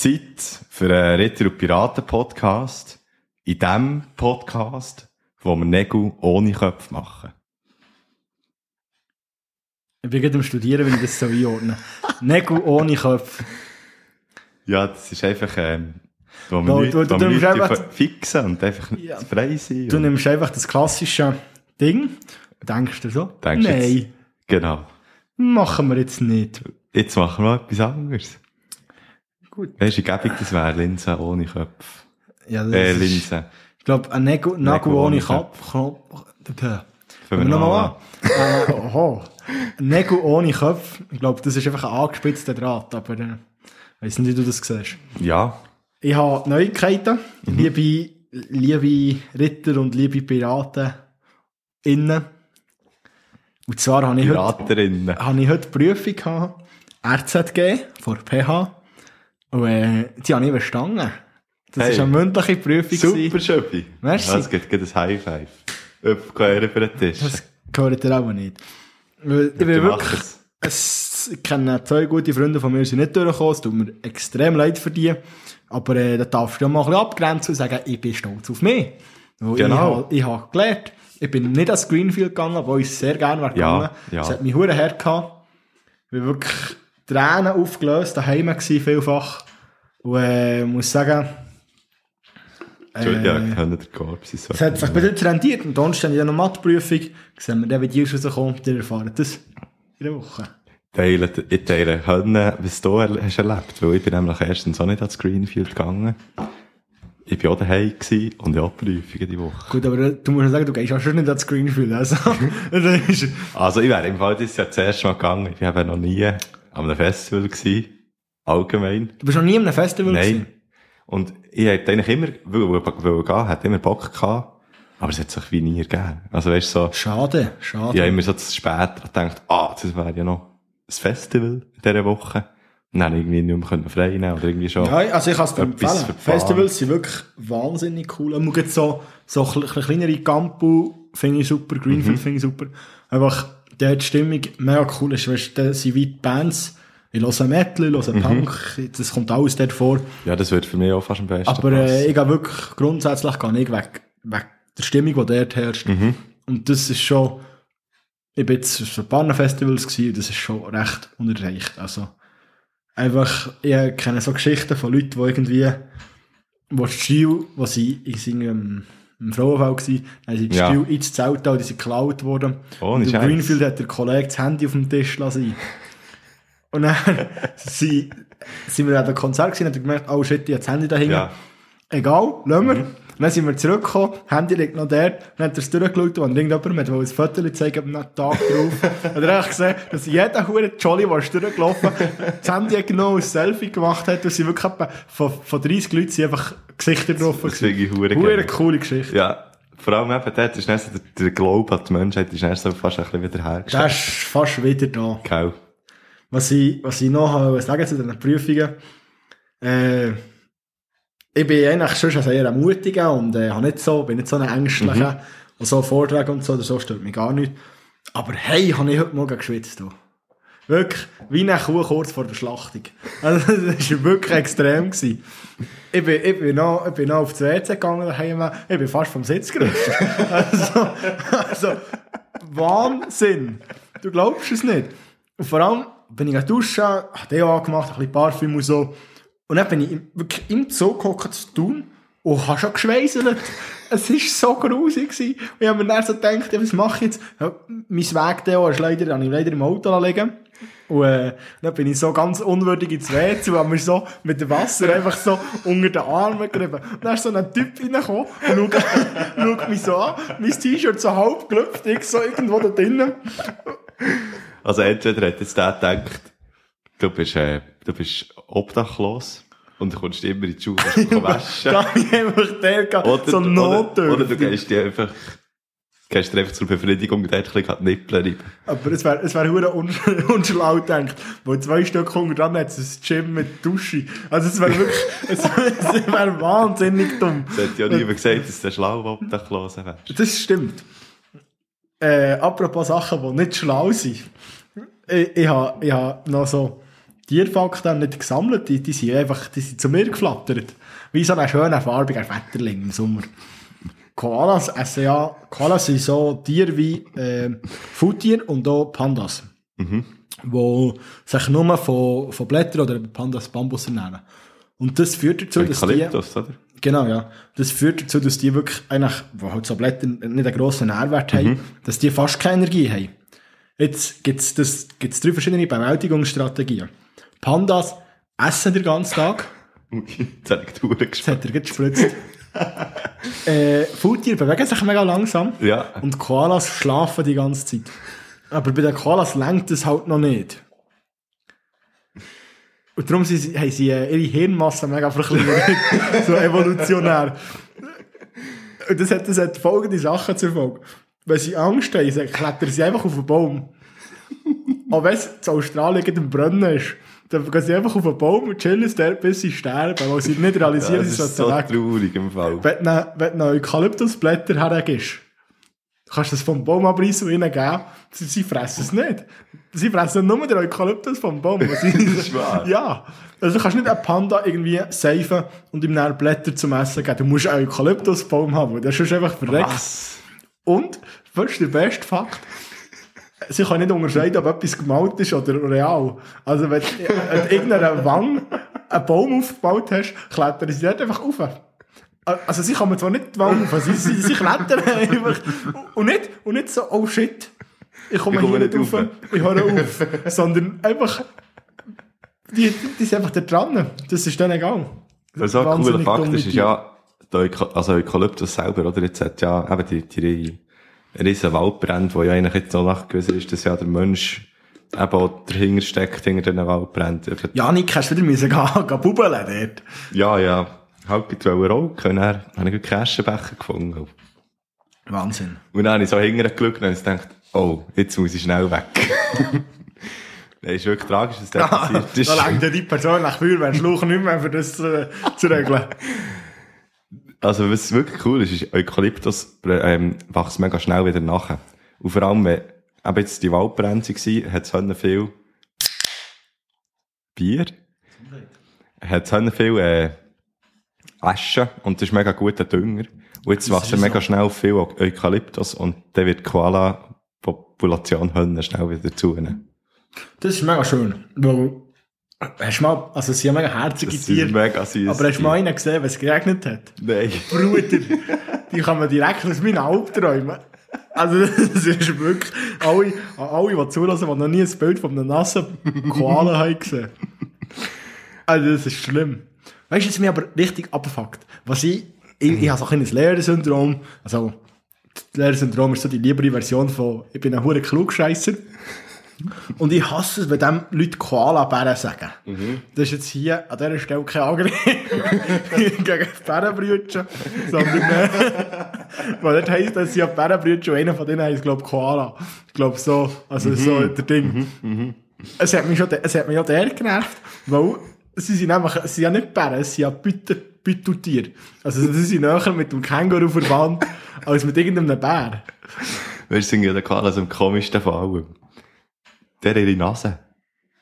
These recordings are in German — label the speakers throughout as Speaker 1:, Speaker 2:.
Speaker 1: Zeit für einen Ritter- und Piraten-Podcast. In dem Podcast, wo wir Nägel ohne Köpfe machen.
Speaker 2: Ich bin gerade am Studieren, wenn ich das so einordne. Nägel ohne Köpfe.
Speaker 1: Ja, das ist einfach, ähm, wo
Speaker 2: Du-
Speaker 1: wir nicht,
Speaker 2: du- du einfach-
Speaker 1: fixen und einfach
Speaker 2: Ja.
Speaker 1: frei sind.
Speaker 2: Du nimmst einfach das klassische Ding denkst dir so,
Speaker 1: Denkst du
Speaker 2: nein,
Speaker 1: jetzt- Genau.
Speaker 2: machen wir jetzt nicht.
Speaker 1: Jetzt machen wir etwas anderes.
Speaker 2: Gut.
Speaker 1: Weißt du, wie gäbig das wäre, Linsen ohne Köpfe.
Speaker 2: Ja, das
Speaker 1: Äh,
Speaker 2: ist,
Speaker 1: Linsen.
Speaker 2: ich glaube, ein Nagel
Speaker 1: Nägel
Speaker 2: ohne Kopf. Kopf.
Speaker 1: Fangen
Speaker 2: wir nochmal an. äh, oho. Ein Nägel ohne Kopf. Ich glaube, das ist einfach ein angespitzter Draht, aber äh, weiss nicht, wie du das siehst.
Speaker 1: Ja.
Speaker 2: Ich habe Neuigkeiten.
Speaker 1: Mhm.
Speaker 2: Liebe, liebe Ritter und liebe Piraten innen. Und zwar habe ich heute, habe ich heute Prüfung gehabt. RZG vor PH. Und äh, die habe ich bestanden. Das
Speaker 1: Hey.
Speaker 2: war eine mündliche Prüfung.
Speaker 1: Super, Schöpfi.
Speaker 2: Merci.
Speaker 1: Ja, es gibt ein High Five. Öpfkehren für den Tisch.
Speaker 2: Das gehört dir auch nicht. Weil ich bin wirklich, es, ich kenne zwei gute Freunde von mir, die sind nicht durchgekommen. Es tut mir extrem leid für die. Aber äh, da darfst du ja mal ein bisschen abgrenzen und sagen, ich bin stolz auf mich. Weil
Speaker 1: Genau.
Speaker 2: Ich habe hab gelernt. Ich bin nicht ans Greenfield gegangen, obwohl ich sehr gerne wäre
Speaker 1: Ja,
Speaker 2: gegangen.
Speaker 1: ja.
Speaker 2: Es hat mich hure hart gehabt. Ich bin wirklich Tränen aufgelöst, daheim gewesen, vielfach. Und äh, muss sagen,
Speaker 1: Entschuldigung, ja,
Speaker 2: äh,
Speaker 1: können der Korps so.
Speaker 2: es hat sich bis jetzt rentiert. Und dann steht ja noch Matheprüfung. Sehen wir dann, wie die rauskommt. Ihr erfahrt das in der Woche.
Speaker 1: Teile, ich teile Hönnen, was du hast erlebt. Weil ich bin nämlich erstens auch nicht ans Greenfield gegangen. Ich war auch daheim gewesen und ja, Prüfungen die Woche.
Speaker 2: Gut, aber äh, du musst sagen, du gehst auch schon nicht ans Greenfield. Also,
Speaker 1: Also ich wäre im Fall dieses Jahr das erste Mal gegangen. Ich war noch nie an einem Festival gewesen. Allgemein.
Speaker 2: du bist noch nie an einem Festival
Speaker 1: Nein.
Speaker 2: gewesen?
Speaker 1: Und ich hätte eigentlich immer, will, will gehen, hätte immer Bock gehabt. Aber es hat sich wie nie ergeben. Also weißt du, so,
Speaker 2: Schade, schade.
Speaker 1: ich habe immer so zu spät gedacht, ah, das wäre ja noch ein Festival in dieser Woche. Und dann irgendwie nicht mehr frei nehmen oder irgendwie schon.
Speaker 2: Ja, also ich kann es dir empfehlen. Festivals sind wirklich wahnsinnig cool. Man gibt so, so kleinere Campu, finde ich super, Greenfield
Speaker 1: Mhm.
Speaker 2: finde ich super. Einfach, der die Stimmung mega cool ist. Weißt, da sind wie die Bands. Ich höre Metal, ich höre
Speaker 1: Mhm.
Speaker 2: Punk, das kommt alles dort vor.
Speaker 1: Ja, das wird für mich auch fast am besten
Speaker 2: Aber äh, ich gehe wirklich grundsätzlich gar nicht weg, weg der Stimmung, die dort herrscht.
Speaker 1: Mhm.
Speaker 2: Und das ist schon, ich bin jetzt auf ein Festivals gewesen, das ist schon recht unerreicht. Also, einfach, ich kenne so Geschichten von Leuten, die irgendwie, wo die Stil, wo sie in seinem im Frauenfall gsi, dann sind die
Speaker 1: Ja.
Speaker 2: Stil ins Zelt da, die sind geklaut worden.
Speaker 1: Ohne
Speaker 2: und
Speaker 1: Scheiß.
Speaker 2: Greenfield hat der Kollege das Handy auf dem Tisch lassen. Und dann sie, sind wir an dem Konzert gewesen und haben gemerkt, oh shit, ich habe das Handy da hinten.
Speaker 1: Ja.
Speaker 2: Egal, lassen wir. Und dann sind wir zurückgekommen, Handy liegt noch dort, dann hat er es durchgeschaut und irgendjemand hat wollte ein Foto zeigen am Tag drauf. und er hat gesehen, dass jeder hure Jolly, der ist durchgelaufen, das Handy genommen ein Selfie gemacht hat und sie wirklich etwa von, von 30 Leuten sind einfach Gesichter drauf.
Speaker 1: Das finde ich hure geil.
Speaker 2: coole Geschichte.
Speaker 1: Ja. Vor allem eben dort ist dann so der, der Glaube an die Menschheit ist dann so fast ein bisschen wieder
Speaker 2: Der
Speaker 1: hergestellt.
Speaker 2: ist fast wieder da.
Speaker 1: Gell?
Speaker 2: Was ich, was ich noch habe, sagen zu den Prüfungen, äh, ich bin eigentlich schon ein sehr mutiger und äh, habe nicht so, bin nicht so ein ängstlicher. Und so Vorträge und so, oder so stört mich gar nicht. Aber hey, habe ich heute Morgen geschwitzt. Du. Wirklich, wie eine Kuh kurz vor der Schlachtung. Also, das war wirklich extrem. Ich bin, ich bin noch, ich bin noch auf das WC gegangen daheim, ich bin fast vom Sitz gerutscht. also, also, Wahnsinn! Du glaubst es nicht. Und vor allem bin ich duschen, habe Deo angemacht, ein bisschen Parfüm und so. Und dann bin ich wirklich im Zoo gehockt zu tun und habe schon geschweißelt. es war so grusig. Gewesen. Und ich habe mir dann so gedacht, ja, was mache ich jetzt? Ja, mein Weg-Deo ist leider, habe ich leider im Auto liegen und äh, dann bin ich so ganz unwürdig ins WC und habe mir so mit dem Wasser einfach so unter den Armen gerieben. Und dann ist so ein Typ reingekommen und schaut, schaut mich so an, mein T-Shirt so halb gelüpft, ich so irgendwo da drinnen.
Speaker 1: Also entweder hat jetzt der gedacht, du bist, äh, du bist obdachlos und du kommst immer in die Schule und waschen.
Speaker 2: Da habe ich einfach der
Speaker 1: Oder,
Speaker 2: so
Speaker 1: oder,
Speaker 2: Notdürftig.
Speaker 1: oder du gehst dir einfach, gehst dir einfach zur Befriedigung dort ein bisschen die Nippel reiben.
Speaker 2: Aber es wäre es wär hure un unschlau gedacht. Wo zwei Stück unten dran hat es ein Gym mit Dusche. Also es wäre wirklich, es wäre wär wahnsinnig dumm.
Speaker 1: Es hat ja niemand gesagt, dass der schlau obdachlos wäre.
Speaker 2: Das stimmt. Äh, apropos Sachen, die nicht schlau sind. Ich, ich habe ich ha noch so Tierfakten nicht gesammelt, die, die sind einfach, die sind zu mir geflattert. Wie so ein schöner farbiger Wetterling im Sommer. Koalas essen ja, Koalas sind so Tiere wie, äh, Futtier und auch Pandas. Wo sich nur von, von Blättern oder Pandas Bambus ernähren. Und das führt dazu, dass die,
Speaker 1: oder?
Speaker 2: Genau, ja. Das führt dazu, dass die wirklich eigentlich, wo halt so Blätter nicht einen grossen Nährwert haben, dass die fast keine Energie haben. Jetzt gibt's das, gibt's drei verschiedene Bewältigungsstrategien. Pandas essen den ganzen Tag.
Speaker 1: Jetzt ich die Uhr
Speaker 2: Das
Speaker 1: gespannt.
Speaker 2: hat er gerade gespritzt. äh, Faultiere bewegen sich mega langsam.
Speaker 1: Ja.
Speaker 2: Und Koalas schlafen die ganze Zeit. Aber bei den Koalas lenkt es halt noch nicht. Und darum sind sie, haben sie äh, ihre Hirnmasse mega verkleinert. so evolutionär. Und das hat, das hat folgende Sachen zur Folge. Wenn sie Angst haben, dann klettern sie einfach auf den Baum. Auch wenn es in Australien gerade am Brennen ist, dann gehen sie einfach auf den Baum und chillen dort, bis sie sterben, weil sie nicht
Speaker 1: Ja,
Speaker 2: realisieren,
Speaker 1: das
Speaker 2: sie
Speaker 1: ist
Speaker 2: sollten
Speaker 1: so
Speaker 2: weg.
Speaker 1: traurig im Fall.
Speaker 2: Wenn du, wenn du Eukalyptusblätter hergibst, kannst du das vom Baum abreißen und ihnen geben. Sie, sie fressen es nicht. Sie fressen nur den Eukalyptus vom Baum. Sie,
Speaker 1: ist wahr.
Speaker 2: Ja. Also du kannst nicht einen Panda irgendwie seifen und ihm dann Blätter zum Essen geben. Du musst einen Eukalyptusbaum haben, weil der ist einfach verreckt.
Speaker 1: Was?
Speaker 2: Und, das ist der beste Fakt, sie können nicht unterscheiden, ob etwas gemalt ist oder real. Also wenn du an irgendeiner Wand einen Baum aufgebaut hast, klettern sie dort einfach rauf. Also sie kommen zwar nicht die Wand rauf, sie, sie, sie klettern einfach. Und nicht, und nicht so, oh shit, ich komme
Speaker 1: Ich komme
Speaker 2: hier nicht
Speaker 1: nicht
Speaker 2: rauf,
Speaker 1: rauf.
Speaker 2: ich höre auf. Sondern einfach, die, die sind einfach da dran. Das ist denen egal.
Speaker 1: Was auch cooler Fakt ist, ist ja, der Euka also Eukalyptus selber, oder? Jetzt hat ja eben die, die riesen Waldbrände, wo ja eigentlich jetzt noch nachgewiesen ist, dass ja der Mensch eben auch dahinter steckt, hinter diesen Waldbränden.
Speaker 2: Janik, hast du wieder müssen gehen, gehen bubbeln dort?
Speaker 1: Ja, ja. Halt mit wollen rauchen, dann habe ich einen Cash-Becher gefunden.
Speaker 2: Wahnsinn.
Speaker 1: Und dann habe ich so hinterher geschaut und gedacht, oh, jetzt muss ich schnell weg. Nein, ist wirklich tragisch, dass das passiert ist.
Speaker 2: da lenkt ja die Person nach Feuerwehr Schluch nicht mehr, für das zu, zu regeln.
Speaker 1: Also, was wirklich cool ist, ist, Eukalyptus ähm, wächst mega schnell wieder nachher. Und vor allem, wenn eben jetzt die Waldbrände waren, hat es viel Bier, hat es viel äh, Asche und das ist mega guter Dünger. Und jetzt wächst mega
Speaker 2: so.
Speaker 1: schnell viel Eukalyptus und dann wird die Koala-Population schnell wieder zunehmen.
Speaker 2: Das ist mega schön. Weil, hast du mal, also sie haben mega herzige
Speaker 1: Das sind
Speaker 2: Tiere.
Speaker 1: mega süß.
Speaker 2: Aber hast du mal einen gesehen, wenn es geregnet hat?
Speaker 1: Nein.
Speaker 2: Bruder, die kann man direkt aus meinen Albträumen. Also, das ist wirklich, alle, alle, die zulassen, die noch nie ein Bild von einem nassen Koala haben gesehen. Also, das ist schlimm. Weißt du, was mich aber richtig abfuckt? Was ich, ich, ich habe so ein kleines Lehrersyndrom. Also, das Lehrersyndrom ist so die liebere Version von, ich bin ein hure Klugscheisser. Und ich hasse es, wenn dem Leute Koala-Bären sagen. Das ist jetzt hier an dieser Stelle kein Angriff gegen Bärenbrütchen, sondern äh, weil das heisst, dass sie ja Bärenbrütchen und einer von denen heisst, glaube ich, Koala. Ich glaube so, also so der Ding. Es hat mich schon, es hat mich ja der genervt, weil sie sind nämlich, es sind ja nicht Bären, es sind ja Bütter, Bütteltiere. Also sie sind näher mit dem Känguru verwandt, als mit irgendeinem Bär.
Speaker 1: Weißt du, sind ja der Koala so am komischsten von allem. Der ihre Nase.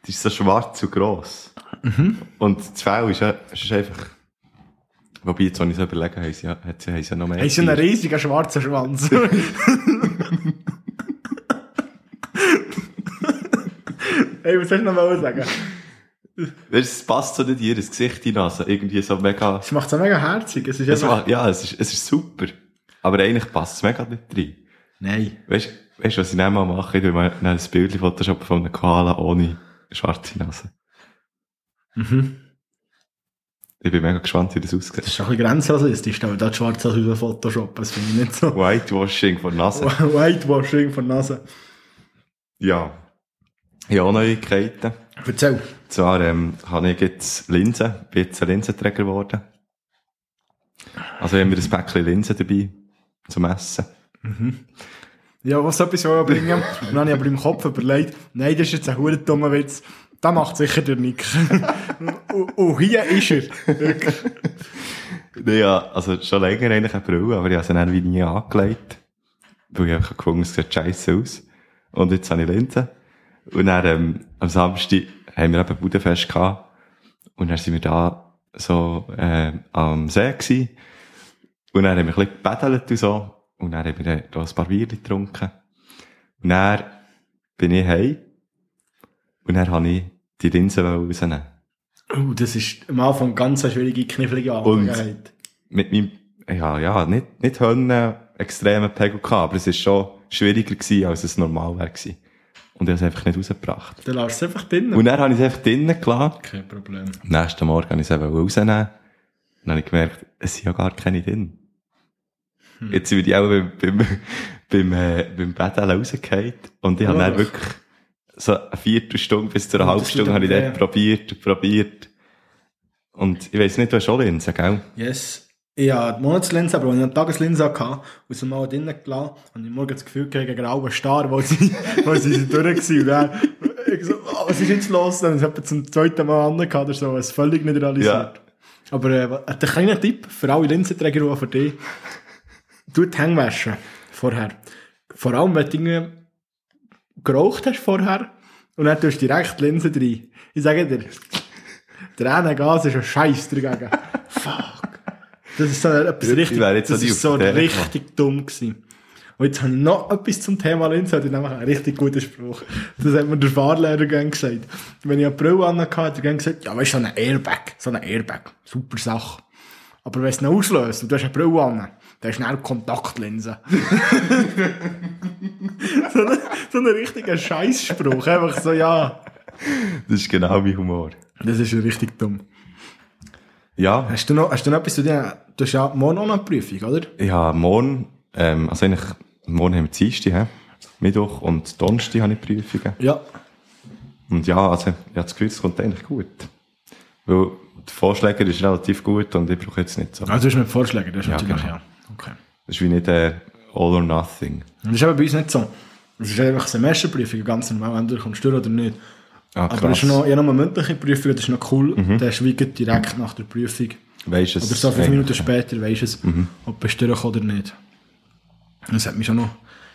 Speaker 1: Die ist so schwarz und gross. Und das Fell ist, ist einfach, wobei jetzt, wenn ich so überlege, haben sie ja, hat sie, haben sie ja noch mehr.
Speaker 2: Haben sie einen riesigen schwarzen Schwanz. hey, was soll ich noch mal sagen?
Speaker 1: Weißt du, es passt so nicht in ihr Gesicht, die Nase. Irgendwie so mega,
Speaker 2: Es macht so mega herzig. Es ist
Speaker 1: es
Speaker 2: einfach...
Speaker 1: war, ja, es ist, es ist super. Aber eigentlich passt es mega nicht rein.
Speaker 2: Nein.
Speaker 1: Weißt du, weißt, du, was ich dann mal mache? Ich will mal ein Bild Photoshop von einem Koala ohne schwarze Nase.
Speaker 2: Mhm.
Speaker 1: Ich bin mega gespannt, wie das
Speaker 2: Das
Speaker 1: aussieht.
Speaker 2: ist schon ein bisschen grenzrassistisch, aber da schwarz aus über Photoshop. Das finde ich nicht so.
Speaker 1: Whitewashing von Nase.
Speaker 2: Whitewashing von Nase.
Speaker 1: Ja. Ja, auch Neuigkeiten.
Speaker 2: Erzähl.
Speaker 1: Und zwar ähm, habe ich jetzt Linsen, bin jetzt ein Linsenträger geworden. Also haben wir ein Päckchen Linsen dabei zum Essen.
Speaker 2: Ja, was etwas bringen? Und dann habe ich aber im Kopf überlegt, nein, das ist jetzt ein hure dummer Witz. Da macht sicher der Nick. und, und hier ist er. Wirklich.
Speaker 1: Ja, also schon länger eigentlich eine Brille, aber ich habe sie dann wie nie angelegt. Weil ich einfach gefunden, es sieht scheiße aus. Und jetzt habe ich Linsen. Und dann, ähm, am Samstag haben wir eben Budenfest gehabt. Und dann sind wir da so, äh, am See gewesen. Und dann haben wir ein bisschen gebettelt und so. Und dann haben wir dann da ein paar Bier getrunken. Und dann bin ich heim. Und dann habe ich die Linse rausnehmen.
Speaker 2: Oh, das ist am Anfang ganz eine schwierige, knifflige Angelegenheit.
Speaker 1: Mit meinem, ja, ja, nicht, nicht Hönnen extremen Pegel gehabt, aber es ist schon schwieriger gewesen, als es normal wäre gewesen. Und ich habe es einfach nicht rausgebracht.
Speaker 2: Dann du es einfach drinnen.
Speaker 1: Und dann habe ich es einfach drinnen gelassen.
Speaker 2: Kein Problem.
Speaker 1: Am nächsten Morgen habe ich es eben rausnehmen. Und dann habe ich gemerkt, es sind ja gar keine drin. Jetzt sind die auch beim, beim, beim, äh, beim Betteln rausgefallen. Und ich habe dann
Speaker 2: Wirklich?
Speaker 1: so eine Viertelstunde bis zu einer
Speaker 2: Und
Speaker 1: halben Stunde habe ich dort probiert und probiert. Und ich weiss nicht, du hast auch Linsen, gell?
Speaker 2: Yes. Ich hatte die Monatslinse, aber wenn ich eine Tageslinse hatte, und sie mal drinnen gelassen, habe ich morgen das Gefühl gegen grauen Star, wo sie, wo sie durch waren. Und dann, ich so, oh, was ist jetzt los? Dann habe ich es zum zweiten Mal angehabt oder so, es völlig nicht realisiert. Aber, äh, ein kleiner Tipp für alle Linsenträger, und auch für dich. Du die Hänge waschen. Vorher. Vor allem, wenn du irgendwie geraucht hast vorher, und dann tust du direkt die Linse rein. Ich sage dir, Tränengas ist ein Scheiß dagegen. Fuck. Das ist so etwas
Speaker 1: Ich
Speaker 2: richtig, das ist so richtig dumm gewesen. Und jetzt habe ich noch etwas zum Thema Linse, und nämlich einen richtig guten Spruch. Das hat mir der Fahrlehrer gern gesagt. Wenn ich eine Brille anhatte, hat er gern gesagt, ja, weißt du, so ein Airbag, so ein Airbag. Super Sache. Aber wenn es ihn auslöst und du hast eine Brille an, dann hast du eine Kontaktlinse. so, ein, so ein richtiger Scheißspruch. Einfach so, ja.
Speaker 1: Das ist genau mein Humor.
Speaker 2: Das ist richtig dumm.
Speaker 1: Ja,
Speaker 2: Hast du noch, hast du noch etwas zu dir? Du hast ja morgen auch noch eine Prüfung, oder?
Speaker 1: ja, morgen, ähm, also eigentlich, morgen haben wir Dienstag, hä? Mittwoch und Donnerstag habe ich Prüfungen.
Speaker 2: Ja.
Speaker 1: Und ja, also, ich habe das Gefühl, es kommt eigentlich gut. Weil, der Vorschläger ist relativ gut und ich brauche jetzt nicht so.
Speaker 2: Also du hast mit Vorschlägen, das ist
Speaker 1: Ja,
Speaker 2: natürlich,
Speaker 1: genau.
Speaker 2: ja. Okay.
Speaker 1: Das ist wie nicht äh, all or nothing.
Speaker 2: Und das ist eben bei uns nicht so. Es ist einfach Semesterprüfung, ganz normal, entweder kommst du durch oder nicht.
Speaker 1: Ah,
Speaker 2: Aber es ist noch, ja, noch eine mündliche Prüfung, das ist noch cool. Der ist wie gerade direkt nach der Prüfung.
Speaker 1: Weißt es?
Speaker 2: Oder so fünf? Minuten später weisst es, ob du durch oder nicht. Das hat mich schon noch,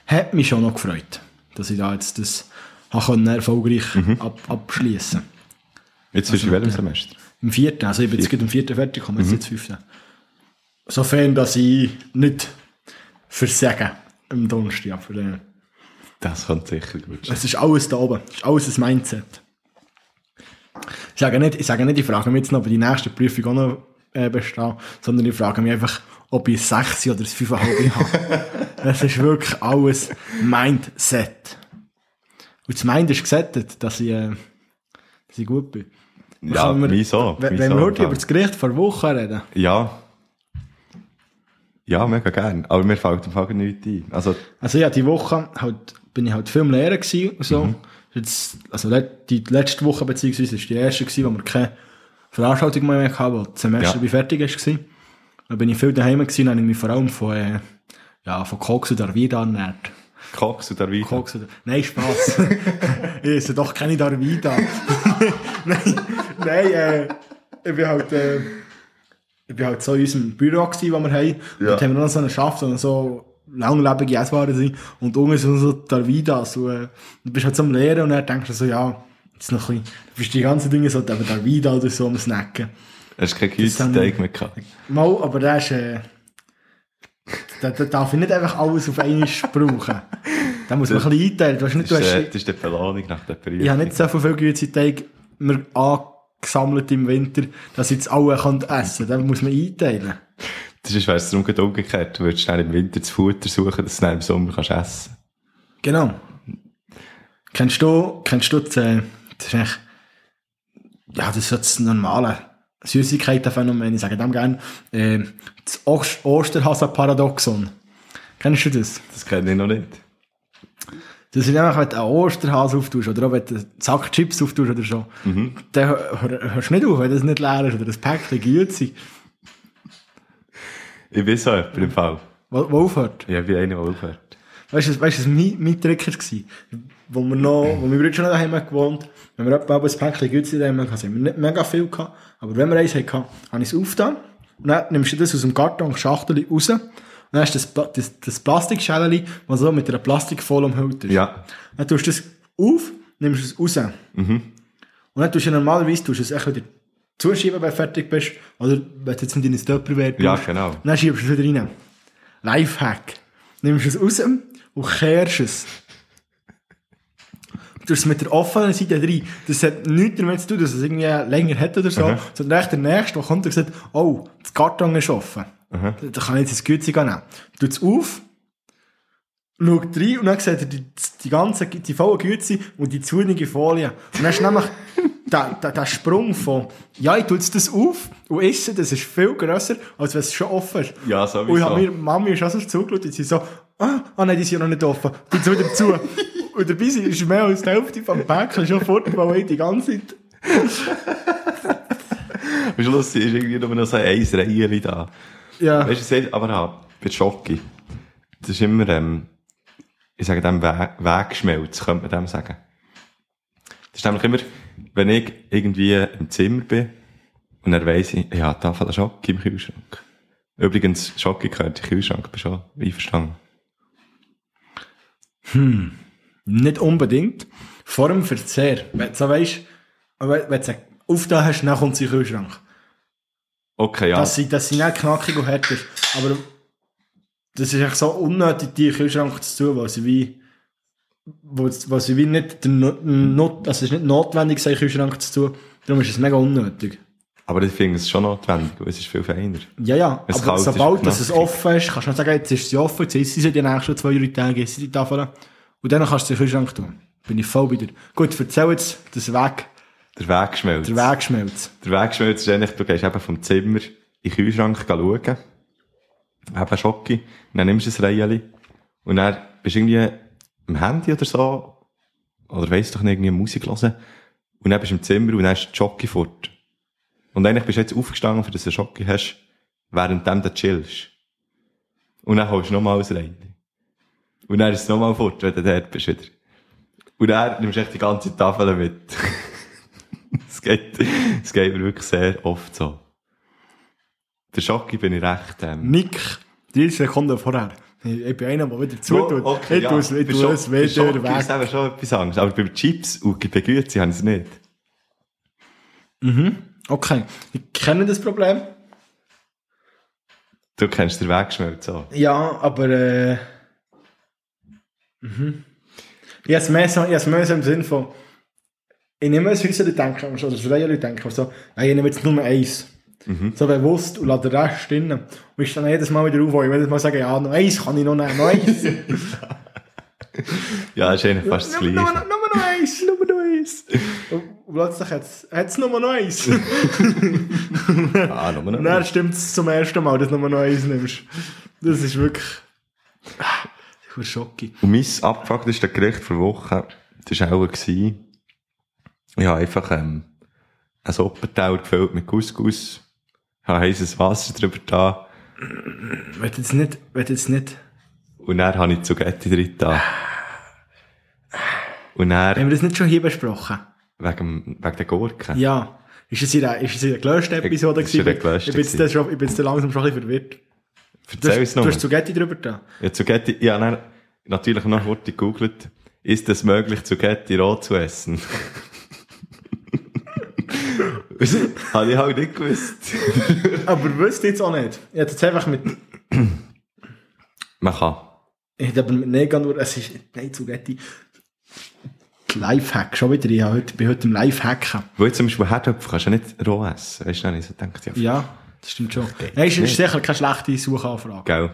Speaker 2: hat mich schon noch gefreut, dass ich da jetzt das habe können erfolgreich ab, abschließen
Speaker 1: Jetzt bist du in welchem Semester?
Speaker 2: Im vierten, also ich bin jetzt gerade im vierten fertig, komme jetzt ins fünfte. Sofern, dass ich nicht versage im Donnerstag. Aber, äh,
Speaker 1: Das kommt sicher gut.
Speaker 2: es ist alles da oben. Es ist alles ein Mindset. Ich sage nicht, ich sage nicht, ich frage mich jetzt noch, ob ich die nächste Prüfung auch noch äh, bestehe, sondern ich frage mich einfach, ob ich ein 6 oder ein 5,5 habe. Es ist wirklich alles Mindset. Und das Mind ist gesettet, dass ich, äh, dass ich gut bin.
Speaker 1: Ja,
Speaker 2: Können wir-
Speaker 1: wie so.
Speaker 2: Wenn
Speaker 1: wie
Speaker 2: wenn
Speaker 1: so,
Speaker 2: wir heute über das Gericht vor Woche reden,
Speaker 1: Ja. Ja, mega gern. Aber mir fällt im Fall nichts ein. Also,
Speaker 2: Also ja, die Woche halt, bin ich halt viel am Lehren gewesen und so. Jetzt, also die letzte Woche beziehungsweise ist die erste gewesen, wo wir keine Veranstaltung mehr hatten, wo das Semester
Speaker 1: Ja.
Speaker 2: fertig ist gewesen. Da bin ich viel daheim gewesen, habe ich mich vor allem von, äh, ja, von Koks und Arvida ernährt.
Speaker 1: Koks oder Wein.
Speaker 2: Koks und, nein, Spaß. ich esse doch keine Darvida. nein, nein, äh, ich bin halt, äh, ich bin halt so in unserem Büro gewesen, wo wir haben.
Speaker 1: Ja.
Speaker 2: Dort haben wir noch so einen Schaft, so so langlebige Esswaren sind. Und unten sind so Darvidas. Und, äh, du bist halt so am Lehren und dann denkst du so, ja, jetzt noch ein bisschen, du bist die ganzen Dinge so, eben Darvida oder so am Snacken.
Speaker 1: Hast du keinen
Speaker 2: Das
Speaker 1: Käseteig mehr gehabt?
Speaker 2: Mal, aber der ist, äh, da, da darf ich nicht einfach alles auf einmal brauchen. Da muss man ein bisschen einteilen. Du hast nicht,
Speaker 1: Das
Speaker 2: du
Speaker 1: ist,
Speaker 2: hast,
Speaker 1: äh, das ist die Belohnung nach der Prüfung.
Speaker 2: ich habe nicht so viel Güteteig mir angesammelt im Winter, dass ich jetzt alle kann essen kann. Da muss man einteilen.
Speaker 1: Das ist, darum gerade umgekehrt. Du würdest schnell im Winter das Futter suchen, dass du dann im Sommer kannst essen
Speaker 2: Genau. Kennst du, kennst du das, äh, das ist eigentlich, ja, das ist so das normale Süßigkeitenphänomen, ich sage dem gerne, äh, das Ost- Osterhasen-Paradoxon. Kennst du das?
Speaker 1: Das kenne ich noch nicht.
Speaker 2: Das ist einfach, wenn du einen Osterhase auftust oder auch wenn du einen Sack Chips auftust oder so, dann hör- hör- hörst du nicht auf, wenn das nicht leer ist oder das Päckchen Güte,
Speaker 1: Ich bin so jemand im Fall.
Speaker 2: wo, wo aufhört.
Speaker 1: Ja, ich bin einer, der aufhört.
Speaker 2: Weißt du, weißt du, was mein, mein Trick war? Wo wir noch, wo mein Bruder schon noch daheim gewohnt, wenn wir etwa ein Päckchen Güte daheim hatten, haben wir nicht mega viel gehabt, aber wenn wir eins hatten, habe ich es aufgetan, und dann nimmst du das aus dem Karton, Schachtel raus, dann hast du das, das, das Plastikschälchen, das so mit einer Plastikfolie umhüllt ist.
Speaker 1: Ja.
Speaker 2: Dann tust du das auf, nimmst es raus. Und dann tust du ja normalerweise tust du es echt wieder zuschieben, wenn du fertig bist. Oder wenn du jetzt mit deinem Tupperware
Speaker 1: Ja,
Speaker 2: tust.
Speaker 1: genau.
Speaker 2: Und dann schiebst du es wieder rein. Lifehack. Nimmst es raus und kehrst es. Du tust es mit der offenen Seite rein. Das hat nichts damit zu tun, dass es irgendwie länger hat oder so. Sondern echt der Nächste, der kommt und sagt, oh, das Karton ist offen. Da da kann ich jetzt das Güte nehmen. Tut es auf, schaut rein und dann sieht er die, die ganze, die volle Güte und die zunige Folie. Und dann ist nämlich der, der, der Sprung von, ja, ich tue jetzt das auf und esse, das ist viel grösser, als wenn es schon offen ist.
Speaker 1: Ja,
Speaker 2: Und ich habe
Speaker 1: sowieso.
Speaker 2: mir, Mami ist auch so zugeschaut und sie so, ah, ah nein, die sind ja noch nicht offen. Tut es wieder zu. und dabei ist mehr als die Hälfte vom Päckchen schon fort, weil ich die ganze Zeit,
Speaker 1: Am Schluss ist irgendwie nur noch so ein Reihe da.
Speaker 2: Ja.
Speaker 1: Weißt du, aber auch bei Schocki, das ist immer, ähm, ich sage dem We Wegschmelz, könnte man dem sagen. Das ist nämlich immer, wenn ich irgendwie im Zimmer bin und dann weiss ich, ich habe eine Tafel Schocki im Kühlschrank. Übrigens, Schocki gehört in den Kühlschrank, bist du einverstanden?
Speaker 2: Nicht unbedingt. Vor dem Verzehr. Wenn du so weisst, wenn du sie aufgetan hast, dann kommt sie in den Kühlschrank.
Speaker 1: Okay, ja.
Speaker 2: Dass sie, dass sie nicht knackig und ist. Aber das ist echt so unnötig, die Kühlschrank zu tun, weil sie wie, wo sie wie nicht, Not, also es ist nicht notwendig, sie in den Kühlschrank zu tun. Darum ist es mega unnötig.
Speaker 1: aber ich finde es schon notwendig, weil es ist viel feiner.
Speaker 2: Ja, ja.
Speaker 1: Es
Speaker 2: aber sobald dass es offen ist, kannst du nicht sagen, jetzt ist sie offen, jetzt ist sie die nächsten zwei, drei Tage, ist sie die Tafel. Und dann kannst du den Kühlschrank tun. Bin ich voll bei dir. Gut, erzähl jetzt das Weg,
Speaker 1: Der Wegschmelz.
Speaker 2: der Wegschmelz.
Speaker 1: Der Wegschmelz ist eigentlich, du gehst eben vom Zimmer in den Kühlschrank schauen, eben Schocki, und dann nimmst du ein Reihe und dann bist du irgendwie am Handy oder so, oder weiss doch nicht, irgendwie Musik hören, und dann bist du im Zimmer und dann ist die Schocki fort. Und eigentlich bist du jetzt aufgestanden, für dass du eine Schocki hast, während du chillst. Und dann holst du nochmal ein Reihe. Und dann ist es nochmal fort, wenn du dort bist wieder. Und dann nimmst du echt die ganze Tafel mit. Es geht, es geht mir wirklich sehr oft so. Der Schocki bin ich recht, ähm,
Speaker 2: Nick, 30 Sekunden vorher. Ich ich bin einer, der wieder zutut.
Speaker 1: okay,
Speaker 2: ich
Speaker 1: ja.
Speaker 2: tue es, ich wieder weg.
Speaker 1: eben schon etwas anderes. Aber bei Chips und bei Güte habe ich es nicht.
Speaker 2: Okay, ich kenne das Problem.
Speaker 1: Du kennst den Wegschmelz auch.
Speaker 2: Ja, aber äh, mhm. Ich habe es mehr so, ich habe mehr so im Sinn von, ich nehme es, wie sie denken, oder das freie Leute denken, so, nein, ich nehme jetzt nur eins. So bewusst und lasse den Rest drin. Und ich dann jedes Mal wieder auf, wo ich jedes Mal sage, ja, noch eins kann ich noch nehmen, noch eins.
Speaker 1: Ja, das ist eigentlich fast das
Speaker 2: Nur, nur,
Speaker 1: Gleiche.
Speaker 2: nur noch eins, nur noch eins. Und und plötzlich hat es nur noch eins.
Speaker 1: Ah, nur noch
Speaker 2: Und dann stimmt es zum ersten Mal, dass du nur noch eins nimmst. Das ist wirklich... Ah, Ich war schockiert.
Speaker 1: Und mein abgefuckteste Gericht vor Woche, das war auch, gewesen, ich habe einfach, ähm, einen Suppenteller gefüllt mit Couscous, habe heißes Wasser drüber da,
Speaker 2: Wenn jetzt nicht... Wenn jetzt nicht...
Speaker 1: und dann habe ich Zugetti drin da. Und dann,
Speaker 2: Haben wir das nicht schon hier besprochen?
Speaker 1: wegen, wegen der Gurke.
Speaker 2: Ja. Ist es in der, ist es in der gelöschten Episode
Speaker 1: Das ist in der
Speaker 2: gewesen?
Speaker 1: gelöschten
Speaker 2: Ich bin jetzt, schon, ich bin jetzt langsam schon ein bisschen verwirrt. Du
Speaker 1: Erzähl es
Speaker 2: hast, du
Speaker 1: noch.
Speaker 2: hast Zugetti drüber da.
Speaker 1: Ja, Zugetti, ja, dann, natürlich noch kurz gegoogelt. Ist es möglich, Zugetti roh zu essen? Habe ich halt nicht gewusst.
Speaker 2: Aber wüsste jetzt auch nicht. Ich hätte jetzt einfach mit...
Speaker 1: Man kann.
Speaker 2: Ich hätte aber mit Negan nur... Es ist... Nein, Zugetti... Lifehack, schon wieder. Ich habe heute, bin heute im Lifehacken.
Speaker 1: Weil zum Beispiel Herdöpfel kannst du ja nicht roh essen. Weißt du, ich so gedacht, ja,
Speaker 2: Ja, das stimmt schon. Nein, ist, ist sicher keine schlechte Suchanfrage.
Speaker 1: gell.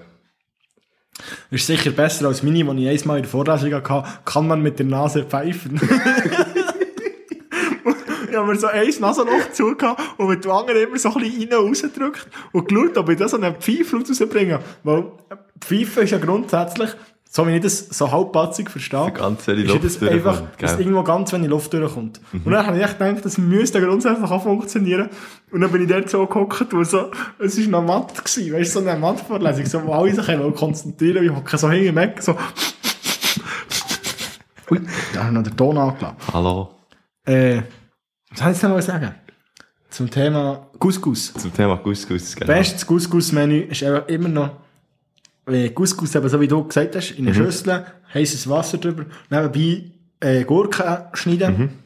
Speaker 2: Ist sicher besser als meine, die ich einmal in der Vorlesung hatte. Kann man mit der Nase pfeifen? habe mir so ein Nasenloch zugehört und mit dem anderen immer so ein bisschen rein rausgedrückt und geschaut, ob ich da so einen Pfeiflaut rausbringe. Weil Pfeifen ist ja grundsätzlich, so wie ich das so halbpatzig verstehe,
Speaker 1: ganz
Speaker 2: ist
Speaker 1: Luft
Speaker 2: das einfach, dass irgendwo ganz wenig Luft durchkommt. Und dann habe ich echt gedacht, das müsste grundsätzlich auch funktionieren. Und dann bin ich dort so gehockt, wo so, es war noch Mathe gewesen, weißt du, so eine Mathevorlesung, so, wo alle sich haben konzentrieren, ich hocke so hinten weg, so, ui, da habe ich noch den Ton angelassen.
Speaker 1: Hallo.
Speaker 2: Äh, was soll ich noch mal sagen? Zum Thema Couscous.
Speaker 1: Zum Thema Couscous, gell.
Speaker 2: Bestes Couscous-Menü ist einfach immer noch äh, Couscous, eben so wie du gesagt hast, in eine Schüssel, heißes Wasser drüber, nebenbei äh, Gurken schneiden,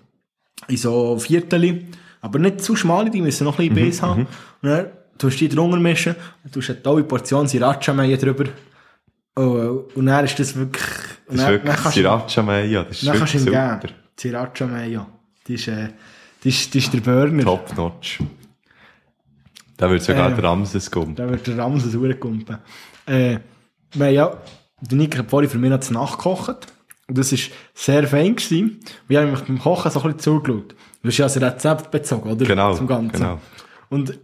Speaker 2: in so Viertel, aber nicht zu schmale, die müssen noch ein bisschen Biss haben. Und dann tust du die drunter mischen, und tust eine tolle Portion Sriracha-Mehl drüber. Oh, und dann ist das wirklich...
Speaker 1: Das ist
Speaker 2: dann-
Speaker 1: wirklich. Das ist
Speaker 2: Dann kannst du ihm
Speaker 1: wirklich
Speaker 2: geben.
Speaker 1: super.
Speaker 2: Sriracha-Mehl, die ist, äh, ist, die ist der Burner.
Speaker 1: Top-notch. Da wird sogar
Speaker 2: Äh.
Speaker 1: der Ramses kommen.
Speaker 2: Da wird der Ramses durchgekumpelt. Äh, haben ja, der Nick hat vorhin für mich noch zu Nacht gekocht. Und das war sehr fein. Gewesen. Wir haben beim Kochen so ein bisschen zugeschaut. Du hast ja das Rezept bezogen, oder?
Speaker 1: Genau,
Speaker 2: Zum Ganzen.
Speaker 1: genau.
Speaker 2: Und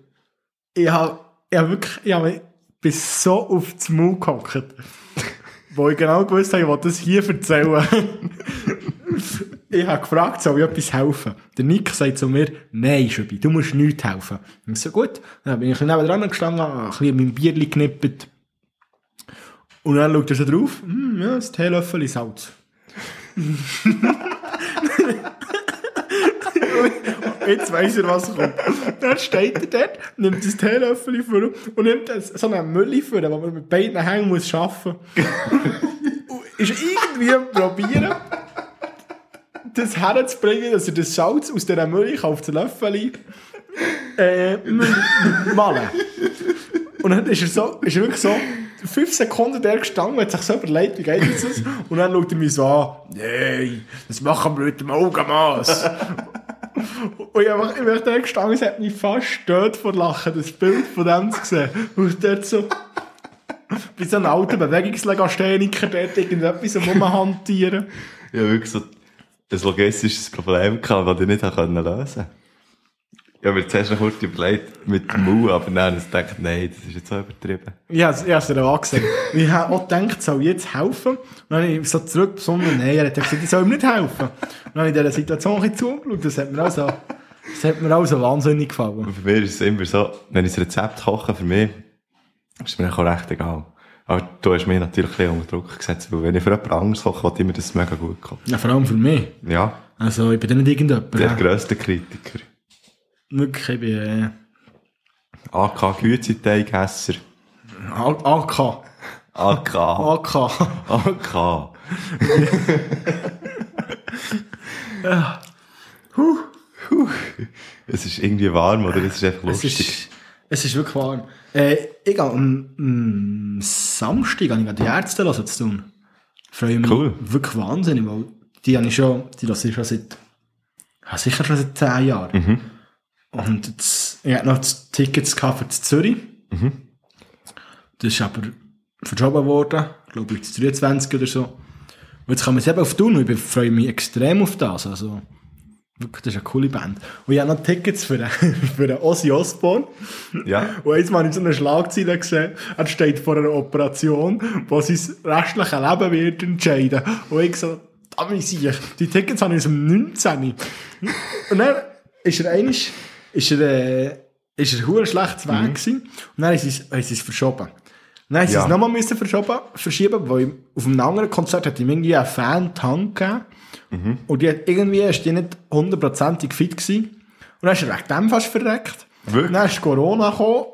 Speaker 2: ich habe, ich habe wirklich, ich habe mich bis so auf das Maul gehockt. wo ich genau gewusst habe, ich will das hier erzählen. ich habe gefragt, soll ich etwas helfen? Der Nick sagt zu mir, nein, Schöbi, du musst nichts helfen. Ich so, gut. Dann bin ich neben dran gestanden, ein bisschen mein Bierli geknippt. Und dann schaut er so drauf, hm, ja, ein Teelöffel Salz. Jetzt weiss er, was kommt. Dann steht er dort, nimmt das Teelöffel vor und nimmt so einen Müll vor, den man mit beiden Hängen muss arbeiten muss. ist irgendwie am probieren, das herzubringen, dass er das Salz aus dieser Milch auf das Löffel äh, malen. Und dann ist er so, ist er wirklich so, fünf Sekunden der gestanden, hat sich so überlegt, wie geht das? Und dann schaut er mich so an, nein, das machen wir mit dem Augenmaß. Und ich, einfach, ich bin da gestanden, es hat mich fast stört vor Lachen, das Bild von dem zu sehen. Und dort so, wie so ein alter Bewegungslegastheniker, dort irgendetwas am Rumhantieren.
Speaker 1: Habe wirklich so ein logistisches Problem gehabt, das ich nicht lösen konnte. Ich habe mir zuerst noch kurz überlegt, mit dem Mau, aber dann habe ich gedacht, nein, das ist jetzt so übertrieben.
Speaker 2: Ich habe es dir auch gesagt. Ich habe auch gedacht, soll ich jetzt helfen? Und dann habe ich so zurück nein, er hat gesagt, ich soll ihm nicht helfen. Und dann habe ich dieser Situation ein bisschen zugeschaut. Das hat mir auch so, das hat mir auch so wahnsinnig gefallen.
Speaker 1: Und für mich ist es immer so, wenn ich das Rezept koche, für mich, ist mir auch recht egal. Aber du hast mich natürlich ein bisschen unter Druck gesetzt, weil wenn ich für jemand anderes koche, will ich mir das mega gut kommt.
Speaker 2: Ja, vor allem für mich.
Speaker 1: Ja,
Speaker 2: Also, ich bin nicht irgendjemand.
Speaker 1: der
Speaker 2: ja.
Speaker 1: grösste Kritiker.
Speaker 2: Wirklich, ich bin, äh,
Speaker 1: AK Gützeiteigesser.
Speaker 2: AK.
Speaker 1: AK.
Speaker 2: AK.
Speaker 1: AK. Es ist irgendwie warm, oder? Es ist einfach lustig.
Speaker 2: Es ist wirklich warm. Äh, ich gehe am, am Samstag ich die Ärzte hören zu tun. Freue mich
Speaker 1: Cool.
Speaker 2: wirklich wahnsinnig, weil die habe ich schon, die lasse ich schon seit, ja, sicher schon seit 10 Jahren.
Speaker 1: Mhm.
Speaker 2: Und jetzt, ich hatte noch Tickets gehabt für Zürich.
Speaker 1: Mhm.
Speaker 2: Das ist aber verschoben worden, glaube ich, 23 oder so. Und jetzt kann man es eben auf tun und ich freue mich extrem auf das. Also, wirklich, das ist eine coole Band. Und ich habe noch Tickets für den, für den Ozzy Osbourne.
Speaker 1: Ja.
Speaker 2: Und jetzt habe ich so eine Schlagzeile gesehen, er steht vor einer Operation, wo sein restliches Leben wird entscheiden. Und ich so, ich, die Tickets habe ich aus dem 19. Und dann ist er einig, ist er, äh, ist er schlecht zu Weg gewesen. Und dann haben sie es verschoben. Haben sie
Speaker 1: Ja.
Speaker 2: es nochmal müssen verschoben, verschieben, weil auf einem anderen Konzert hat ihm irgendwie ein Fan Hand gegeben. Und die hat, irgendwie ist die nicht hundertprozentig fit gewesen. Und dann ist er wegen dem fast verreckt.
Speaker 1: Wirklich?
Speaker 2: Dann ist Corona gekommen.